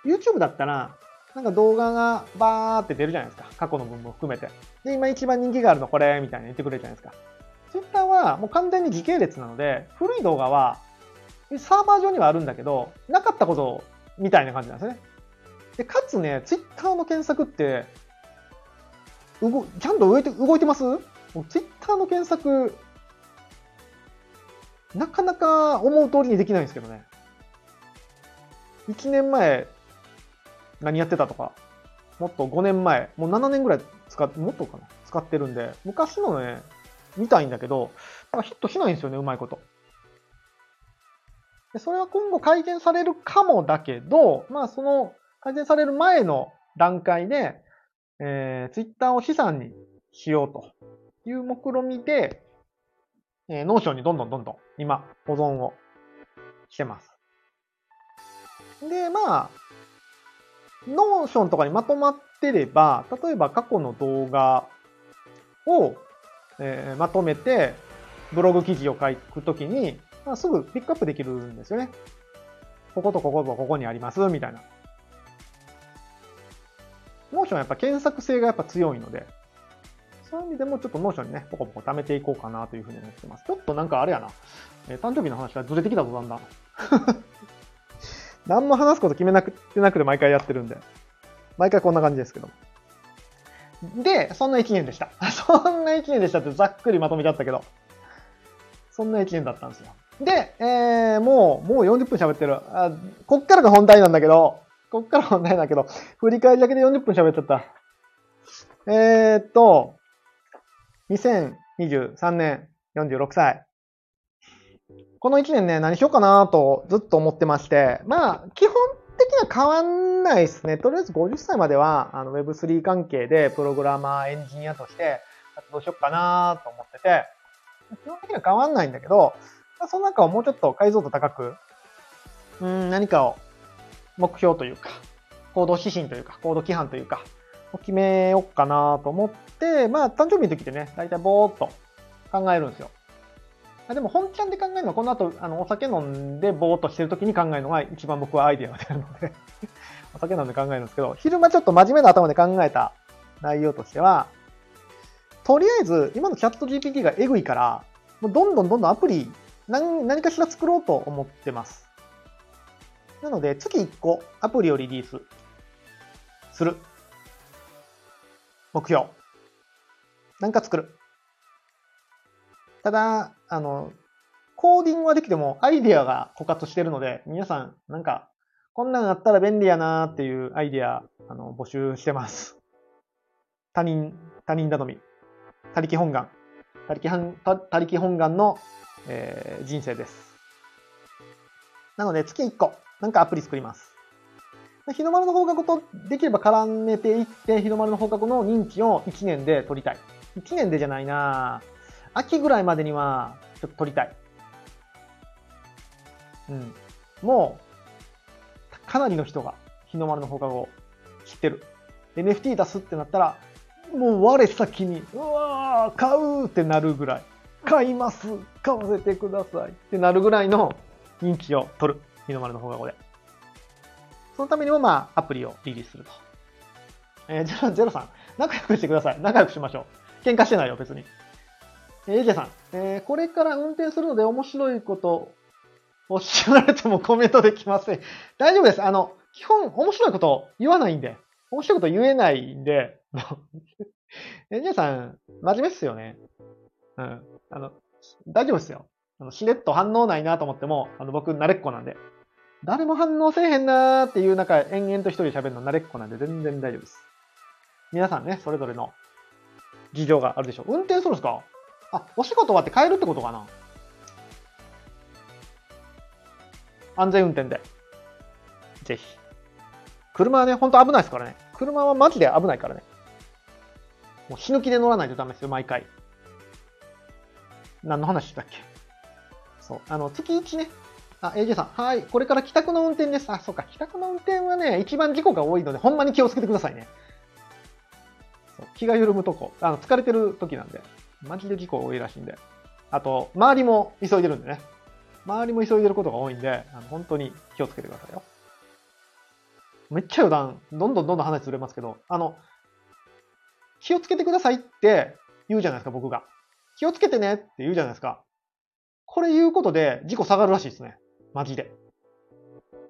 YouTube だったら、なんか動画がバーって出るじゃないですか。過去の分も含めて。で、今一番人気があるのこれ、みたいに言ってくれるじゃないですか。Twitter はもう完全に時系列なので、古い動画はサーバー上にはあるんだけど、なかったことみたいな感じなんですね。で、かつね、Twitter の検索って、うごちゃんと動いて動いてます ?Twitter の検索、なかなか思う通りにできないんですけどね。1年前何やってたとか、もっと5年前、もう7年ぐらい使って、もっとかな？使ってるんで、昔のね、見たいんだけど、なんかヒットしないんですよね、うまいこと。でそれは今後改善されるかもだけど、まあその改善される前の段階で、えー、ツイッターを資産にしようという目論みで、えー、 Notion にどんどんどんどん今保存をしてます。で、まあ、 Notion とかにまとまってれば、例えば過去の動画を、えー、まとめて、ブログ記事を書くときに、まあ、すぐピックアップできるんですよね。こことこことここにあります、みたいな。Notion はやっぱ検索性がやっぱ強いので、そういう意味でもちょっと Notion にね、ポコポコ貯めていこうかなというふうに思ってます。ちょっとなんかあれやな、えー、誕生日の話がずれてきたぞ、だんだん。何も話すこと決めなくてなくて毎回やってるんで。毎回こんな感じですけど。で、そんな1年でした。そんな1年でしたってざっくりまとめちゃったけど。そんな1年だったんですよ。で、えー、もう、もう40分喋ってる。あ、こっからが本題なんだけど、こっから本題なんだけど、振り返りだけで40分喋っちゃった。えー、っと、2023年46歳。この1年ね、何しようかなとずっと思ってまして、まあ、基本的には変わんないですね。とりあえず50歳までは、あの Web3 関係でプログラマー、エンジニアとして活動しようかなと思ってて、基本的には変わんないんだけど、まあ、その中をもうちょっと解像度高く、うん、何かを目標というか、行動指針というか、行動規範というか、を決めようかなと思って、まあ、誕生日の時ってね、だいたいぼーっと考えるんですよ。でも本ちゃんで考えるのは、この後、あの、お酒飲んでぼーっとしてる時に考えるのが一番僕はアイデアが出るので お酒飲んで考えるんですけど、昼間ちょっと真面目な頭で考えた内容としては、とりあえず、今のチャット GPT がエグいから、もうどんどんどんどんアプリ何、何かしら作ろうと思ってます。なので、月1個アプリをリリースする。目標。なんか作る。ただ、あの、コーディングはできてもアイディアが枯渇してるので、皆さん、なんか、こんなんあったら便利やなーっていうアイディア、あの、募集してます。他人、他人頼み。他力本願。他力本他力本願の、えー、人生です。なので、月1個、なんかアプリ作ります。日の丸の放課後とできれば絡めていって、日の丸の放課後の認知を1年で取りたい。1年でじゃないな秋ぐらいまでには、ちょっと取りたい。うん。もう、かなりの人が日の丸の放課後知ってる。NFT 出すってなったら、もう我先に、うわー、買うってなるぐらい。買います買わせてくださいってなるぐらいの人気を取る。日の丸の放課後で。そのためにも、まあ、アプリをリリースすると。えー、ゼロさん、仲良くしてください。仲良くしましょう。喧嘩してないよ、別に。えー、エジェさん、えー、これから運転するので面白いことおっしゃられてもコメントできません。大丈夫です。あの、基本面白いこと言わないんで、面白いこと言えないんで、エジェさん、真面目っすよね。うん。あの、大丈夫ですよ。あの、しれっと反応ないなと思っても、あの、僕、慣れっこなんで。誰も反応せえへんなーっていう中、延々と一人喋るの慣れっこなんで全然大丈夫です。皆さんね、それぞれの事情があるでしょう。運転するんですか？あ、お仕事終わって帰るってことかな？安全運転で。ぜひ。車はね、ほんと危ないですからね。車はマジで危ないからね。もう死ぬ気で乗らないとダメですよ、毎回。何の話だっけ？そう。あの、月1ね。あ、AJ さん。はい。これから帰宅の運転です。あ、そうか。帰宅の運転はね、一番事故が多いので、ほんまに気をつけてくださいね。そう気が緩むとこ。あの、疲れてる時なんで。マジで事故多いらしいんで。あと、周りも急いでるんでね。周りも急いでることが多いんで、あの本当に気をつけてくださいよ。めっちゃ余談、どんどんどんどん話ずれますけど、あの、気をつけてくださいって言うじゃないですか、僕が。気をつけてねって言うじゃないですか。これ言うことで事故下がるらしいですね。マジで。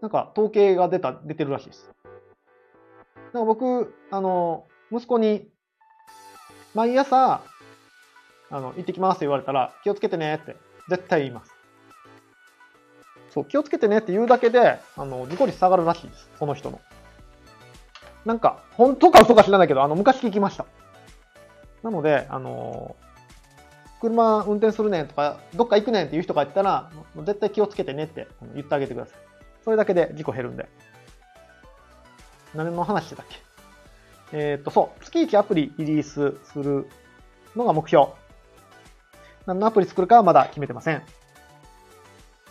なんか統計が出た、出てるらしいです。なんか僕、あの、息子に毎朝あの、行ってきますって言われたら、気をつけてねって、絶対言います。そう、気をつけてねって言うだけで、あの、事故率下がるらしいです。その人の。なんか、本当か嘘か知らないけど、あの、昔聞きました。なので、あの車運転するねんとか、どっか行くねんっていう人がいたら、絶対気をつけてねって言ってあげてください。それだけで事故減るんで。何の話してたっけ？えっ、と、そう。月1アプリリリースするのが目標。何のアプリ作るかはまだ決めてません。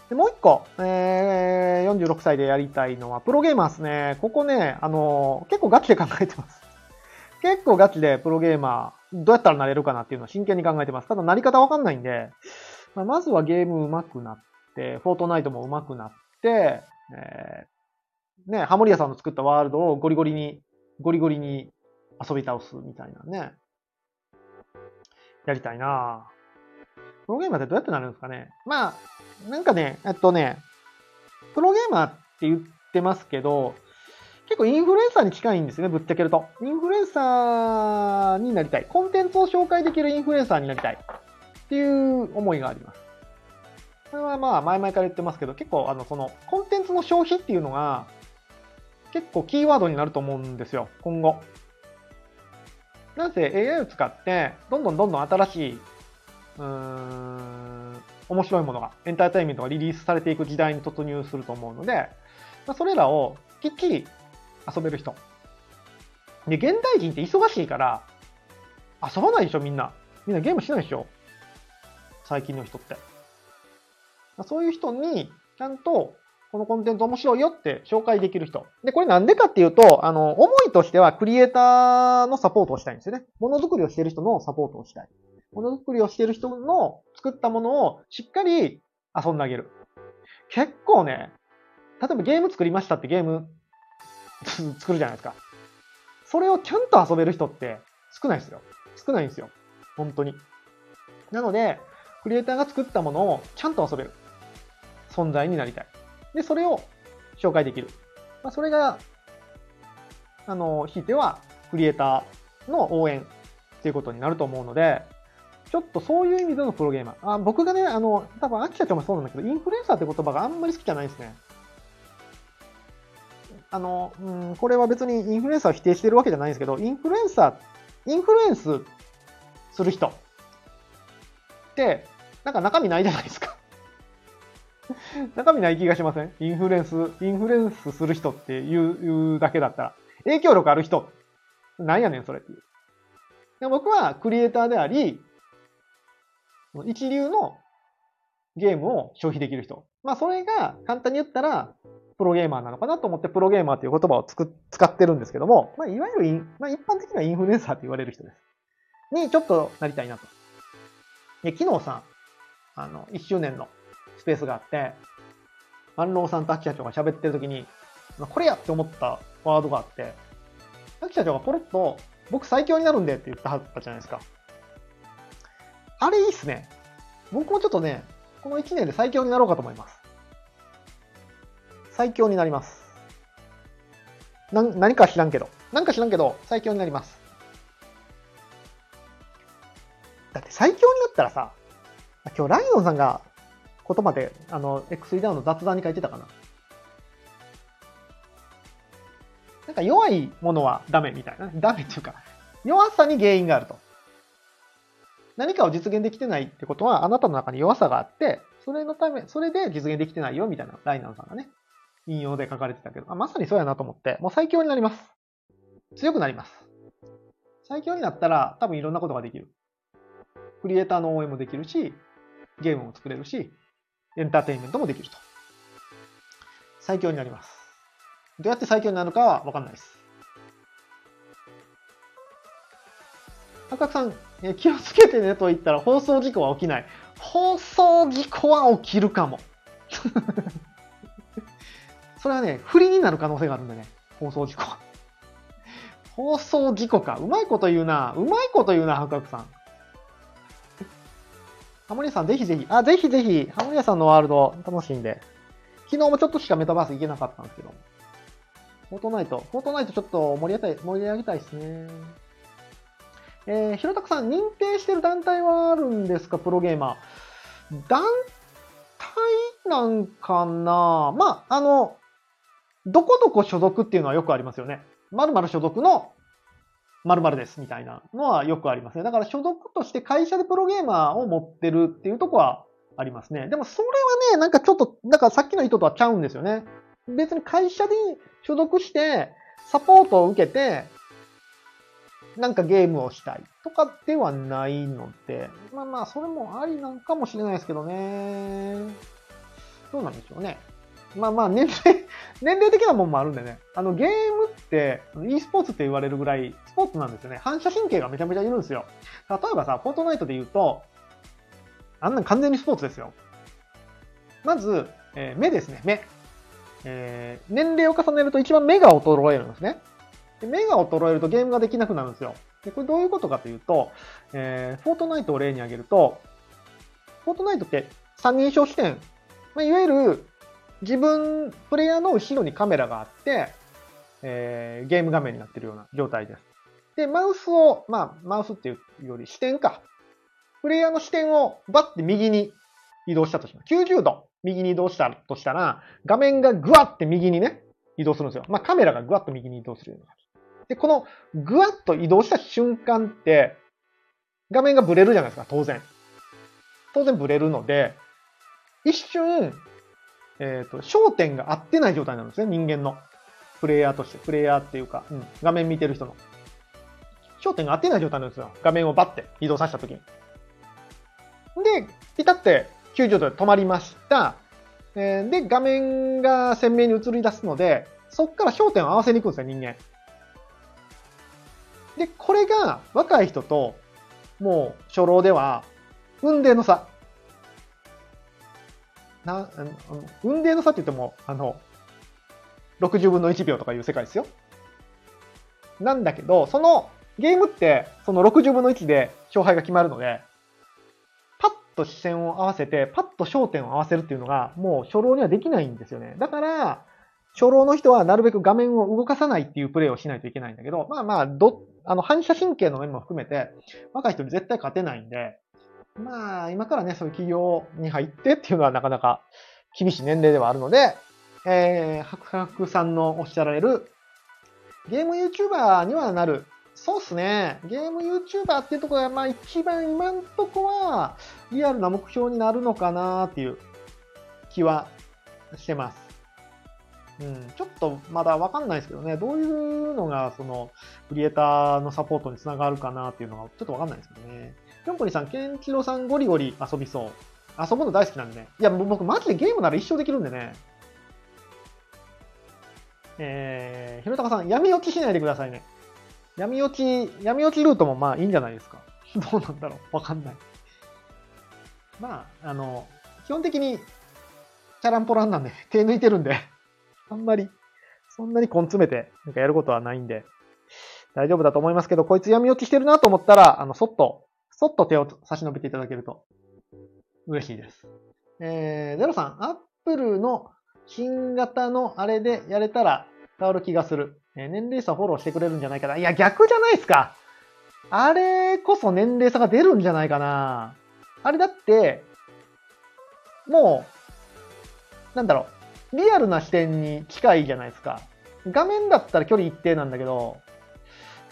でもう一個、えー、46歳でやりたいのは、プロゲーマーですね。ここね、あのー、結構ガチで考えてます。結構ガチでプロゲーマー、どうやったらなれるかなっていうのを真剣に考えてます。ただ、なり方わかんないんで、まあ、まずはゲーム上手くなって、フォートナイトも上手くなって、えー、ね、ハモリアさんの作ったワールドをゴリゴリに、ゴリゴリに遊び倒すみたいなね。やりたいなぁプロゲーマーってどうやってなるんですかね？まあ、なんかね、えっとね、プロゲーマーって言ってますけど、結構インフルエンサーに近いんですね、ぶっちゃけると。インフルエンサーになりたい。コンテンツを紹介できるインフルエンサーになりたい。っていう思いがあります。これはまあ、前々から言ってますけど、結構、あの、その、コンテンツの消費っていうのが、結構キーワードになると思うんですよ、今後。なんせ AI を使って、どんどんどんどん新しい、うーん、面白いものが、エンターテインメントがリリースされていく時代に突入すると思うので、まあ、それらをきっちり遊べる人。で、現代人って忙しいから、遊ばないでしょ、みんな。みんなゲームしないでしょ。最近の人って。そういう人に、ちゃんと、このコンテンツ面白いよって紹介できる人。で、これなんでかっていうと、あの、思いとしてはクリエイターのサポートをしたいんですよね。ものづくりをしている人のサポートをしたい。ものづくりをしている人の作ったものをしっかり遊んであげる。結構ね、例えばゲーム作りましたってゲーム 作るじゃないですか。それをちゃんと遊べる人って少ないですよ。少ないんですよ。本当に。なので、クリエイターが作ったものをちゃんと遊べる存在になりたい。で、それを紹介できる。まあ、それが、あの、ひいては、クリエイターの応援っていうことになると思うので、ちょっとそういう意味でのプロゲーマー。あ僕がね、あの、多分、秋社長もそうなんだけど、インフルエンサーって言葉があんまり好きじゃないですね。あの、うん、これは別にインフルエンサーを否定してるわけじゃないんですけど、インフルエンサー、インフルエンスする人って、なんか中身ないじゃないですか 中身ない気がしません？インフルエンス、インフルエンスする人っていうだけだったら。影響力ある人。なんやねん、それっていう。で僕はクリエイターであり、一流のゲームを消費できる人。まあ、それが簡単に言ったら、プロゲーマーなのかなと思ってプロゲーマーという言葉をつく使ってるんですけども、まあ、いわゆるまあ、一般的にはインフルエンサーと言われる人です。にちょっとなりたいなと。で、昨日さ、あの、1周年のスペースがあって、万郎さんと秋社長が喋ってる時に、これやって思ったワードがあって、秋社長がポロッと、僕最強になるんでって言ったはずだったじゃないですか。あれいいっすね。僕もちょっとね、この1年で最強になろうかと思います。最強になります。な、何か知らんけど。何か知らんけど、最強になります。だって最強になったらさ、今日ライオンさんが言葉で、あの、X3 ダウンの雑談に書いてたかな。なんか弱いものはダメみたいな。ダメっていうか、弱さに原因があると。何かを実現できてないってことは、あなたの中に弱さがあって、それのため、それで実現できてないよみたいな、ライナーさんがね、引用で書かれてたけど、あまさにそうやなと思って、もう最強になります。強くなります。最強になったら多分いろんなことができる。クリエイターの応援もできるし、ゲームも作れるし、エンターテインメントもできると。最強になります。どうやって最強になるかはわかんないです。赤さん、気をつけてねと言ったら放送事故は起きない。放送事故は起きるかも。それはね、不利になる可能性があるんだね。放送事故。放送事故か。うまいこと言うな。うまいこと言うな、ハクさん。ハモリアさん、ぜひぜひ。あ、ぜひぜひ。ハモリアさんのワールド楽しいんで。昨日もちょっとしかメタバース行けなかったんですけど。フォートナイト。フォートナイトちょっと盛り上げたい、盛り上げたいですね。えー、ひろたくさん、認定してる団体はあるんですかプロゲーマー。団体なんかな？まあ、あの、どこどこ所属っていうのはよくありますよね。〇〇所属の〇〇ですみたいなのはよくありますね。だから所属として会社でプロゲーマーを持ってるっていうとこはありますね。でもそれはね、なんかちょっと、だからさっきの意図とはちゃうんですよね。別に会社で所属してサポートを受けて、なんかゲームをしたいとかではないので、まあまあ、それもありなんかもしれないですけどね。どうなんでしょうね。まあまあ、年齢、年齢的なもんもあるんでね。あの、ゲームって、e スポーツって言われるぐらい、スポーツなんですよね。反射神経がめちゃめちゃいるんですよ。例えばさ、フォートナイトで言うと、あんなん完全にスポーツですよ。まず、えー、目ですね、目。えー、年齢を重ねると一番目が衰えるんですね。で目が衰えるとゲームができなくなるんですよ。で、これどういうことかというと、えー、フォートナイトを例に挙げると、フォートナイトって三人称視点、まあ、いわゆる自分、プレイヤーの後ろにカメラがあって、えー、ゲーム画面になってるような状態です。で、マウスを、まあ、マウスっていうより視点か。プレイヤーの視点をバッて右に移動したとします。90度右に移動したとしたら、画面がグワッて右にね、移動するんですよ。まあ、カメラがグワッと右に移動するような感じ。で、このグワッと移動した瞬間って、画面がブレるじゃないですか、当然。当然ブレるので、一瞬、えっ、ー、と、焦点が合ってない状態なんですね、人間の。プレイヤーとして。プレイヤーっていうか、うん、画面見てる人の。焦点が合ってない状態なんですよ。画面をバッて移動させたときに。で、ピタって90度で止まりました。えー、で、画面が鮮明に映り出すので、そっから焦点を合わせに行くんですよ、人間。で、これが若い人と、もう初老では、運転の差。な、あの運転の差って言っても、あの、60分の1秒とかいう世界ですよ。なんだけど、そのゲームって、その60分の1で勝敗が決まるので、パッと視線を合わせて、パッと焦点を合わせるっていうのが、もう初老にはできないんですよね。だから、初老の人はなるべく画面を動かさないっていうプレイをしないといけないんだけど、まあまあ、ど、あの、反射神経の面も含めて、若い人に絶対勝てないんで、まあ、今からね、そういう企業に入ってっていうのはなかなか厳しい年齢ではあるので、えー、ハクハクさんのおっしゃられる、ゲーム YouTuber にはなる。そうっすね。ゲーム YouTuber っていうところが、まあ一番今んとこは、リアルな目標になるのかなっていう気はしてます。うん、ちょっとまだわかんないですけどね、どういうのが、その、クリエイターのサポートにつながるかなっていうのが、ちょっとわかんないですけどね。ぴょんこりさん、ケンチロさんゴリゴリ遊びそう。遊ぶの大好きなんでね。いや、僕マジでゲームなら一生できるんでね。えー、ひろたかさん、闇落ちしないでくださいね。闇落ち、闇落ちルートもまあいいんじゃないですか。どうなんだろうわかんない。まあ、あの、基本的に、チャランポランなんで、手抜いてるんで、あんまり、そんなに根詰めて、なんかやることはないんで、大丈夫だと思いますけど、こいつ闇落ちしてるなと思ったら、あの、そっと、そっと手を差し伸べていただけると嬉しいです。えー、ゼロさん、アップルの新型のあれでやれたら変わる気がする。えー、年齢差フォローしてくれるんじゃないかな。いや、逆じゃないですか。あれこそ年齢差が出るんじゃないかな。あれだって、もう、なんだろう、リアルな視点に近いじゃないですか。画面だったら距離一定なんだけど、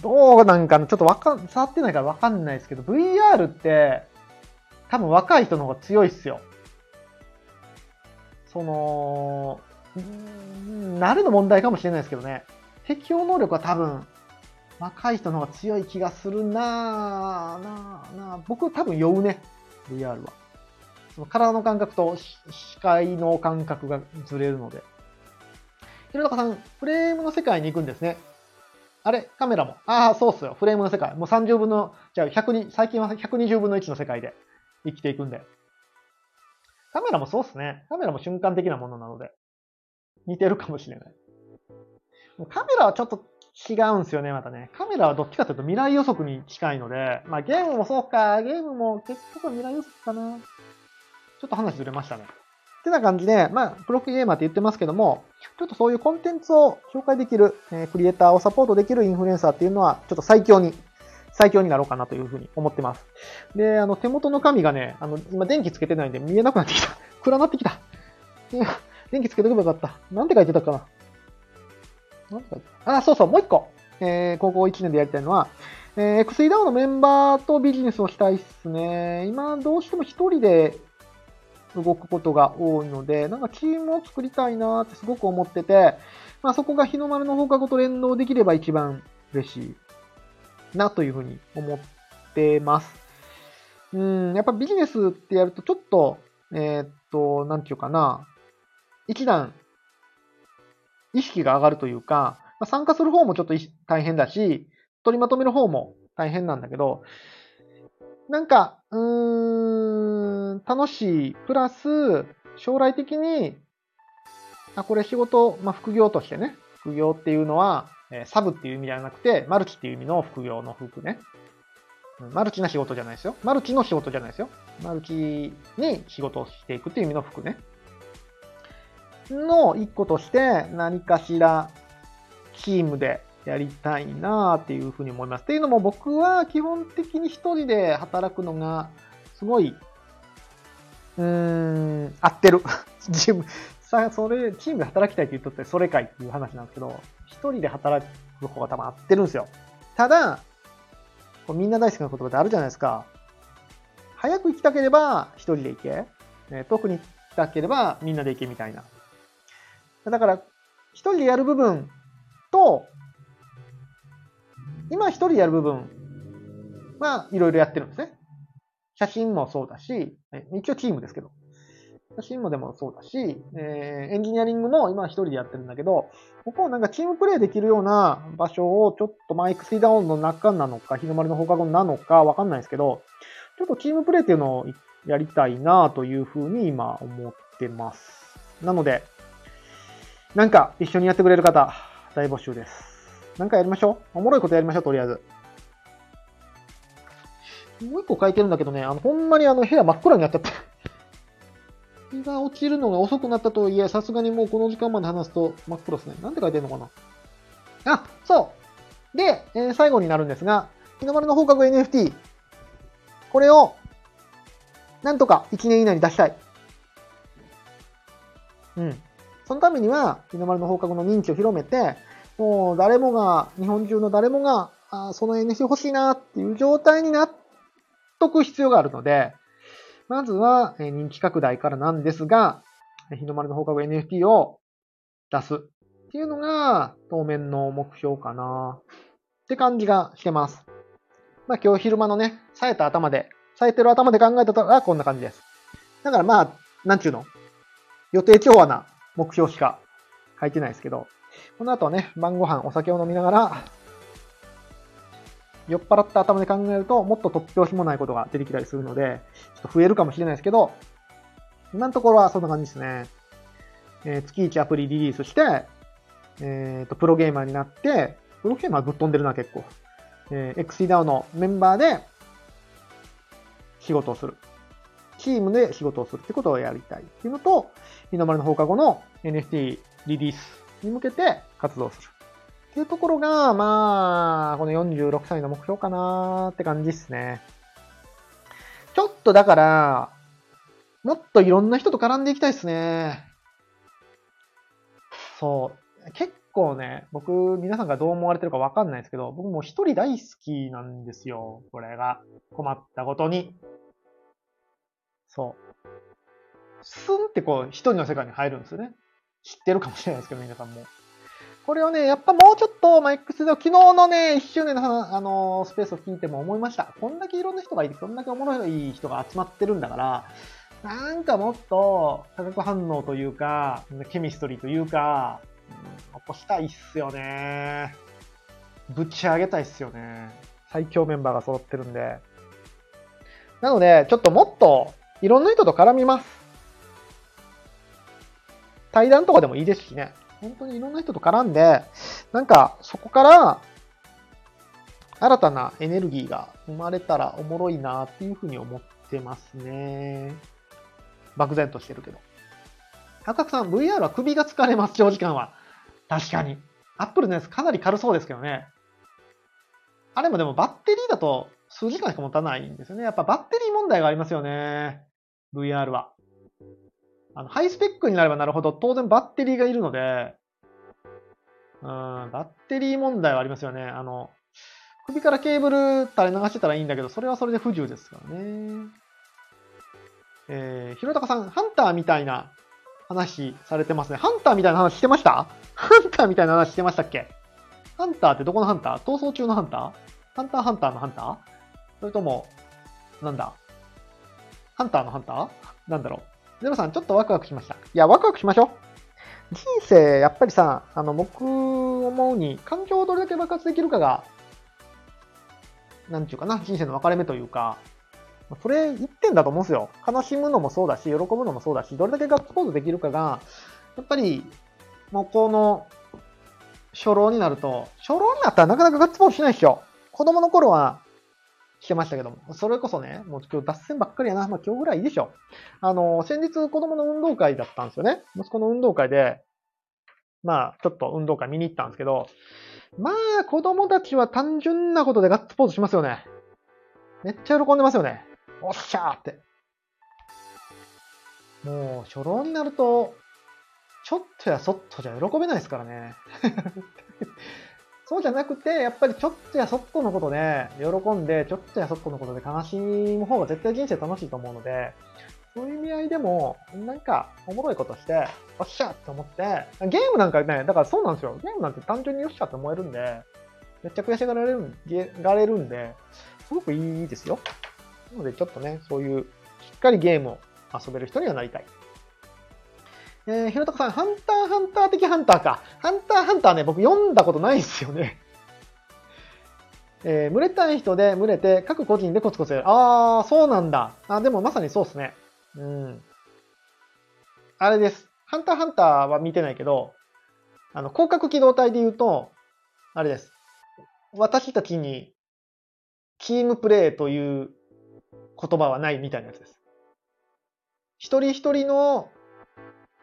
どうなんかちょっとわかん、触ってないからわかんないですけど、VR って、多分若い人の方が強いっすよ。その、なるの問題かもしれないですけどね。適応能力は多分、若い人の方が強い気がするなぁ、なぁ、なぁ。僕多分酔うね。VR は。その体の感覚と視界の感覚がずれるので。ひろたかさん、フレームの世界に行くんですね。あれカメラも。ああ、そうっすよ。フレームの世界。もう30分の、じゃあ100に、最近は120分の1の世界で生きていくんで。カメラもそうっすね。カメラも瞬間的なものなので。似てるかもしれない。カメラはちょっと違うんですよね、またね。カメラはどっちかというと未来予測に近いので、まあゲームもそうか、ゲームも結局未来予測かな。ちょっと話ずれましたね。ってな感じで、まあ、プロックゲーマーって言ってますけども、ちょっとそういうコンテンツを紹介できる、えー、クリエイターをサポートできるインフルエンサーっていうのは、ちょっと最強に、最強になろうかなというふうに思ってます。で、あの、手元の紙がね、あの、今電気つけてないんで見えなくなってきた。暗なってきた。電気つけておけばよかった。なんて書いてたかな。なんて書いてたあ、そうそう、もう一個。えー、高校1年でやりたいのは、えー、XE ダウンのメンバーとビジネスをしたいっすね。今、どうしても一人で動くことが多いので、なんかチームを作りたいなってすごく思ってて、まあそこが日の丸の放課後と連動できれば一番嬉しいなというふうに思ってます。うん、やっぱビジネスってやるとちょっと、えー、っと、なんていうかな、一段意識が上がるというか、まあ、参加する方もちょっと大変だし、取りまとめる方も大変なんだけど、なんか、うーん、楽しい。プラス、将来的に、あ、これ仕事、まあ、副業としてね。副業っていうのは、えサブっていう意味ではなくて、マルチっていう意味の副業の服ね。マルチな仕事じゃないですよ。マルチの仕事じゃないですよ。マルチに仕事をしていくっていう意味の服ね。の一個として何かしらチームでやりたいなっていうふうに思います。っていうのも僕は基本的に一人で働くのがすごい、うーん、合ってる。チーム、さ、それ、チームで働きたいって言っとってそれかいっていう話なんですけど、一人で働く方が多分合ってるんですよ。ただ、こうみんな大好きな言葉ってあるじゃないですか。早く行きたければ一人で行け。ね、特に行きたければみんなで行けみたいな。だから、一人でやる部分と、今一人でやる部分はいろいろやってるんですね。写真もそうだし、一応チームですけど。写真もでもそうだし、えー、エンジニアリングも今一人でやってるんだけど、ここをなんかチームプレイできるような場所をちょっとマイクスイダウンの中なのか、日の丸の放課後なのかわかんないですけど、ちょっとチームプレイっていうのをやりたいなというふうに今思ってます。なので、なんか一緒にやってくれる方、大募集です。なんかやりましょう。おもろいことやりましょう、とりあえず。もう一個書いてるんだけどね、あの、ほんまにあの部屋真っ暗になっちゃった。日が落ちるのが遅くなったとはいえ、さすがにもうこの時間まで話すと真っ黒ですね。なんて書いてるのかなあ、そう。で、えー、最後になるんですが、日の丸の放課後 NFT。これを、なんとか1年以内に出したい。うん。そのためには、日の丸の放課後の認知を広めて、もう誰もが、日本中の誰もが、あその NFT 欲しいなっていう状態になっとく必要があるので、まずは人気拡大からなんですが、日の丸の放課後 NFT を出すっていうのが当面の目標かなって感じがしてます。まあ今日昼間のね、冴えた頭で、冴えてる頭で考えたらこんな感じです。だからまあ、なんちゅうの？予定調和な目標しか書いてないですけど、この後はね、晩ご飯、お酒を飲みながら、酔っ払った頭で考えると、もっと突拍子もないことが出てきたりするので、ちょっと増えるかもしれないですけど、今のところはそんな感じですね。えー、月1アプリリリースして、えっ、ー、と、プロゲーマーになって、プロゲーマーぶっ飛んでるな、結構。えー、XCDAO のメンバーで仕事をする。チームで仕事をするってことをやりたいっていうのと、日の丸の放課後の NFT リリースに向けて活動する。っていうところが、まあ、この46歳の目標かなーって感じっすね。ちょっとだから、もっといろんな人と絡んでいきたいっすね。そう。結構ね、僕、皆さんがどう思われてるかわかんないですけど、僕も一人大好きなんですよ。これが。困ったことに。そう。スンってこう、一人の世界に入るんですよね。知ってるかもしれないですけど、皆さんも。これをね、やっぱもうちょっと、まあ、X で昨日のね、1周年の、あのスペースを聞いても思いました。こんだけいろんな人がいて、こんだけおもろい人が集まってるんだから、なんかもっと化学反応というか、ケミストリーというか、うん、起こしたいっすよね。ぶち上げたいっすよね。最強メンバーが揃ってるんで。なので、ちょっともっといろんな人と絡みます。対談とかでもいいですしね。本当にいろんな人と絡んで、なんかそこから新たなエネルギーが生まれたらおもろいなっていうふうに思ってますね。漠然としてるけど。八角さん、VR は首が疲れます、長時間は。確かに。アップルのやつかなり軽そうですけどね。あれもでもバッテリーだと数時間しか持たないんですよね。やっぱバッテリー問題がありますよね。VR は。あの、ハイスペックになればなるほど、当然バッテリーがいるので、うん、バッテリー問題はありますよね。あの、首からケーブル垂れ流してたらいいんだけど、それはそれで不自由ですからね。えー、ひろたかさん、ハンターみたいな話されてますね。ハンターみたいな話してました？ハンターみたいな話してましたっけ？ハンターってどこのハンター？逃走中のハンター？ハンターハンターのハンター？それとも、なんだ？ハンターのハンター？なんだろう？ゼロさん、ちょっとワクワクしました。いや、ワクワクしましょう。人生、やっぱりさ、あの、僕思うに、環境をどれだけ爆発できるかが、なんちゅうかな、人生の分かれ目というか、それ一点だと思うんですよ。悲しむのもそうだし、喜ぶのもそうだし、どれだけガッツポーズできるかが、やっぱり、もうこの、初老になると、初老になったらなかなかガッツポーズしないでしょ。子供の頃は、してましたけども、それこそね、もう今日脱線ばっかりやな。まあ今日ぐらいいいでしょ。あの、先日子供の運動会だったんですよね。息子の運動会で、まあちょっと運動会見に行ったんですけど、まあ子供たちは単純なことでガッツポーズしますよね。めっちゃ喜んでますよね。おっしゃーって。もう、初老になると、ちょっとやそっとじゃ喜べないですからね。そうじゃなくて、やっぱりちょっとやそっとのことで喜んで、ちょっとやそっとのことで悲しむ方が絶対人生楽しいと思うので、そういう意味合いでも、なんか、おもろいことして、おっしゃって思って、ゲームなんかね、だからそうなんですよ。ゲームなんて単純によっしゃって思えるんで、めっちゃ悔しがられるられるんで、すごくいいですよ。なので、ちょっとね、そういう、しっかりゲームを遊べる人にはなりたい。えー、ひろたかさん、ハンターハンター的ハンターか。ハンターハンターね、僕読んだことないんですよね。えー、群れたい人で群れて、各個人でコツコツやる。あー、そうなんだ。あ、でもまさにそうっすね。うん。あれです。ハンターハンターは見てないけど、あの、広角機動隊で言うと、あれです。私たちに、チームプレイという言葉はないみたいなやつです。一人一人の、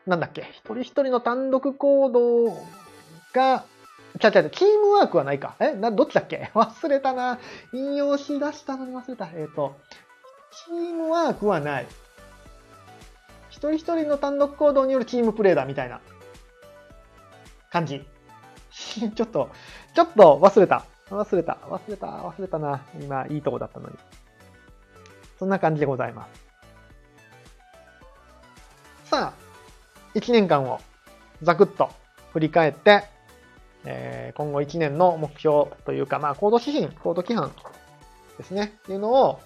なんだっけ、一人一人の単独行動が、ちゃちゃチームワークはないか。え？な、どっちだっけ？忘れたな。引用し出したのに忘れた。えっ、ー、と、チームワークはない。一人一人の単独行動によるチームプレーだみたいな感じ。ちょっと、ちょっと忘れた。忘れた。忘れた。忘れたな。今、いいとこだったのに。そんな感じでございます。さあ、1年間をざくっと振り返って、えー、今後1年の目標というか、まあ、行動指針、行動規範ですね、っていうのを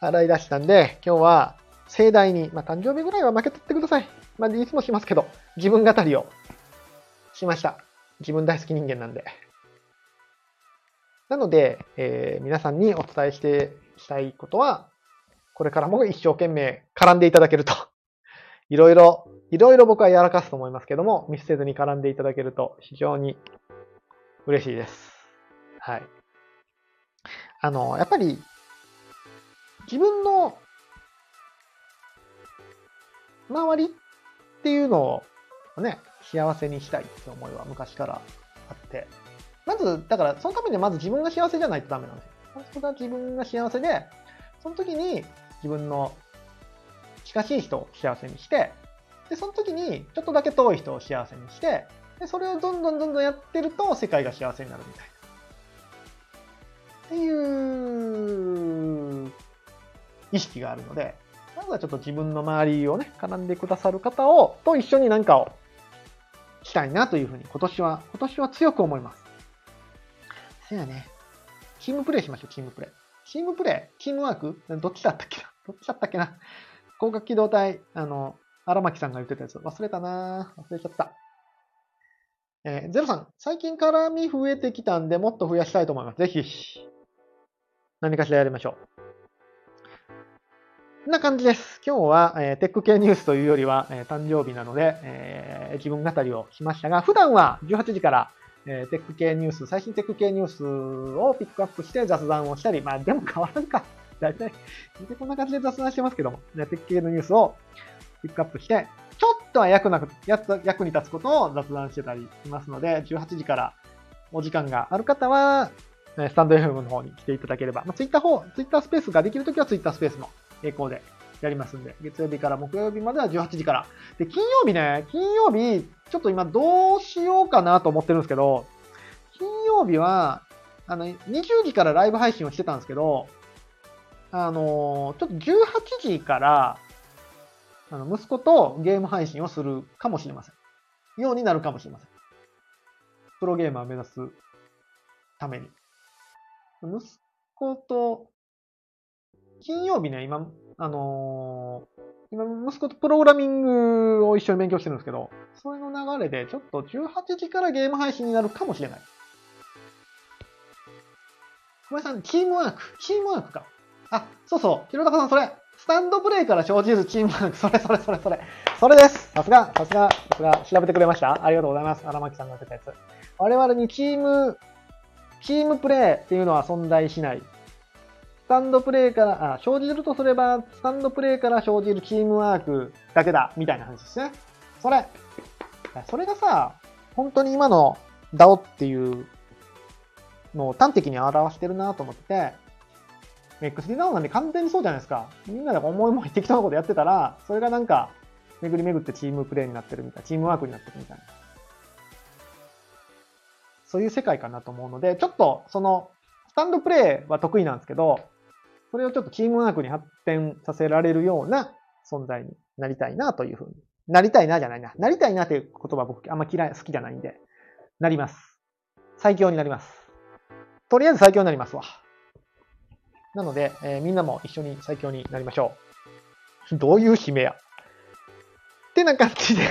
洗い出したんで、今日は盛大に、まあ、誕生日ぐらいは負け取ってください。まあ、いつもしますけど、自分語りをしました。自分大好き人間なんで。なので、えー、皆さんにお伝えしてしたいことは、これからも一生懸命絡んでいただけると、いろいろ、いろいろ僕はやらかすと思いますけども、見捨てずに絡んでいただけると非常に嬉しいです。はい。あの、やっぱり、自分の周りっていうのをね、幸せにしたいって思いは昔からあって、まず、だから、そのためにまず自分が幸せじゃないとダメなんですよ。本当が自分が幸せで、その時に自分の近しい人を幸せにして、で、その時にちょっとだけ遠い人を幸せにして、で、それをどんどんどんどんやってると世界が幸せになるみたいな。っていう意識があるので、まずはちょっと自分の周りをね、絡んでくださる方を、と一緒に何かをしたいなというふうに今年は、今年は強く思います。せやね。チームプレイしましょう、チームプレイ。チームプレイチームワーク？どっちだったっけな？どっちだったっけな？広角機動隊、あの、荒牧さんが言ってたやつ。忘れたな忘れちゃった。えー、ゼロさん、最近絡み増えてきたんで、もっと増やしたいと思います。ぜひ、何かしらやりましょう。こんな感じです。今日は、えー、テック系ニュースというよりは、えー、誕生日なので、えー、自分語りをしましたが、普段は18時からえ、テック系ニュース、最新テック系ニュースをピックアップして雑談をしたり、まあでも変わらんか。大体、こんな感じで雑談してますけども、テック系のニュースをピックアップして、ちょっとは役なく、役に立つことを雑談してたりしますので、18時からお時間がある方は、スタンド FM の方に来ていただければ、まあ、ツイッター方、ツイッタースペースができるときはツイッタースペースの並行でやりますんで、月曜日から木曜日までは18時から。で、金曜日ね、金曜日、ちょっと今どうしようかなと思ってるんですけど、金曜日は、あの、20時からライブ配信をしてたんですけど、あのちょっと18時から、あの、息子とゲーム配信をするかもしれません。ようになるかもしれません。プロゲーマー目指すために。息子と、金曜日ね、今、あのー、今、息子とプログラミングを一緒に勉強してるんですけど、それの流れで、ちょっと18時からゲーム配信になるかもしれない。小林さん、チームワーク。チームワークか。あ、そうそう。ひろたかさん、それ。スタンドプレイから生じるチームワーク。それそれそれそれ。それです。さすが、さすが、さすが、調べてくれました？ありがとうございます。荒牧さんが言ってたやつ。我々にチーム、チームプレイっていうのは存在しない。スタンドプレイから、あ、生じるとすれば、スタンドプレイから生じるチームワークだけだ、みたいな話ですね。それ。それがさ、本当に今の DAO っていうのを端的に表してるなと思ってて、XD ダウンなんで完全にそうじゃないですか。みんなで思い思い適当なことやってたら、それがなんか、巡り巡ってチームプレイになってるみたいな、チームワークになってるみたいな。そういう世界かなと思うので、ちょっとその、スタンドプレイは得意なんですけど、それをちょっとチームワークに発展させられるような存在になりたいなというふうに。なりたいなじゃないな。なりたいなっていう言葉僕あんま嫌い、好きじゃないんで、なります。最強になります。とりあえず最強になりますわ。なので、えー、みんなも一緒に最強になりましょう。どういう締めや。ってな感じで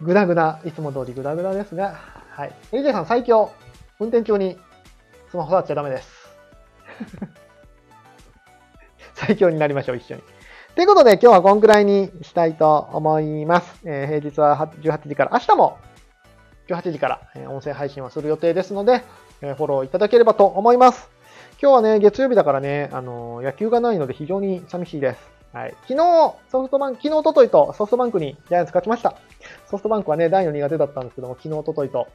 ぐだぐだ、いつも通りぐだぐだですが、はい。AJ さん最強。運転中にスマホ触っちゃダメです。最強になりましょう、一緒に。ということで、今日はこんくらいにしたいと思います。えー、平日は18時から、明日も18時から、え音声配信をする予定ですので、えフォローいただければと思います。今日はね、月曜日だからね、あの野球がないので非常に寂しいです。はい。昨日、ソフトバンク、昨日、おとといとソフトバンクにジャイアンツ勝ちました。ソフトバンクはね、大の苦手だったんですけども、昨日、おとといと。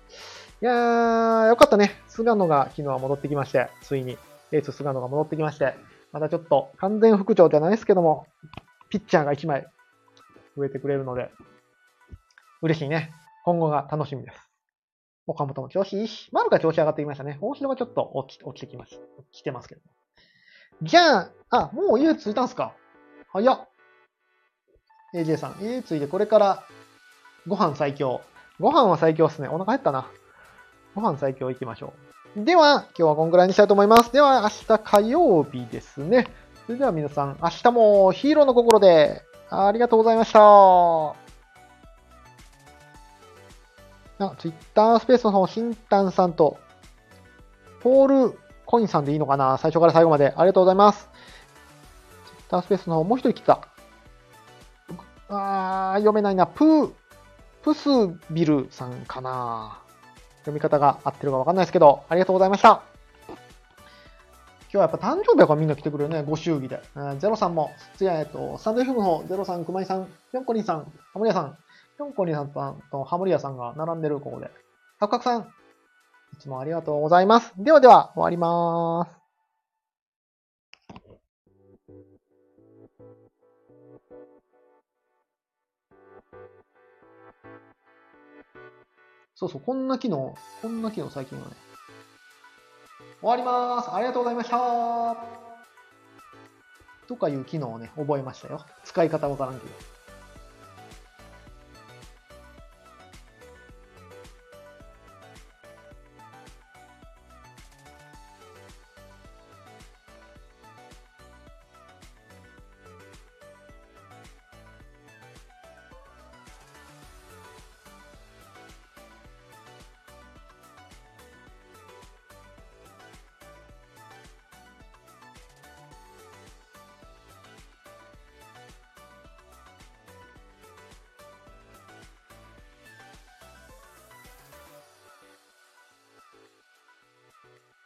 いやー、よかったね。菅野が昨日は戻ってきまして、ついに。エース菅野が戻ってきまして、またちょっと完全復調じゃないですけども、ピッチャーが1枚増えてくれるので、嬉しいね。今後が楽しみです。岡本も調子いいし、丸が調子上がってきましたね。大城がちょっと落ち落ちてきました。来てますけど。じゃあ、あ、もう家着いたんすか早っ。AJ さん、家着いてこれからご飯最強。ご飯は最強っすね。お腹減ったな。ご飯最強行きましょう。では、今日はこんぐらいにしたいと思います。では、明日火曜日ですね。それでは皆さん、明日もヒーローの心でありがとうございました。あ、ツイッタースペースの方、シンタンさんと、ポールコインさんでいいのかな？最初から最後までありがとうございます。ツイッタースペースの方、もう一人来た。あー、読めないな。プー、プスビルさんかな読み方が合ってるかわかんないですけど、ありがとうございました。今日はやっぱ誕生日だからみんな来てくれるね、ご祝儀で。ゼロさんも、つや、えっと、スタンド F の方、ゼロさん、くまいさん、ぴょんこりんさん、はもりやさん、ぴょんこりさんとハムリアさんが並んでる、ここで。カクカクさん、いつもありがとうございます。ではでは、終わりまーす。そうそう、こんな機能、こんな機能最近はね。終わりまーす。ありがとうございましたとかいう機能をね、覚えましたよ。使い方わからんけど。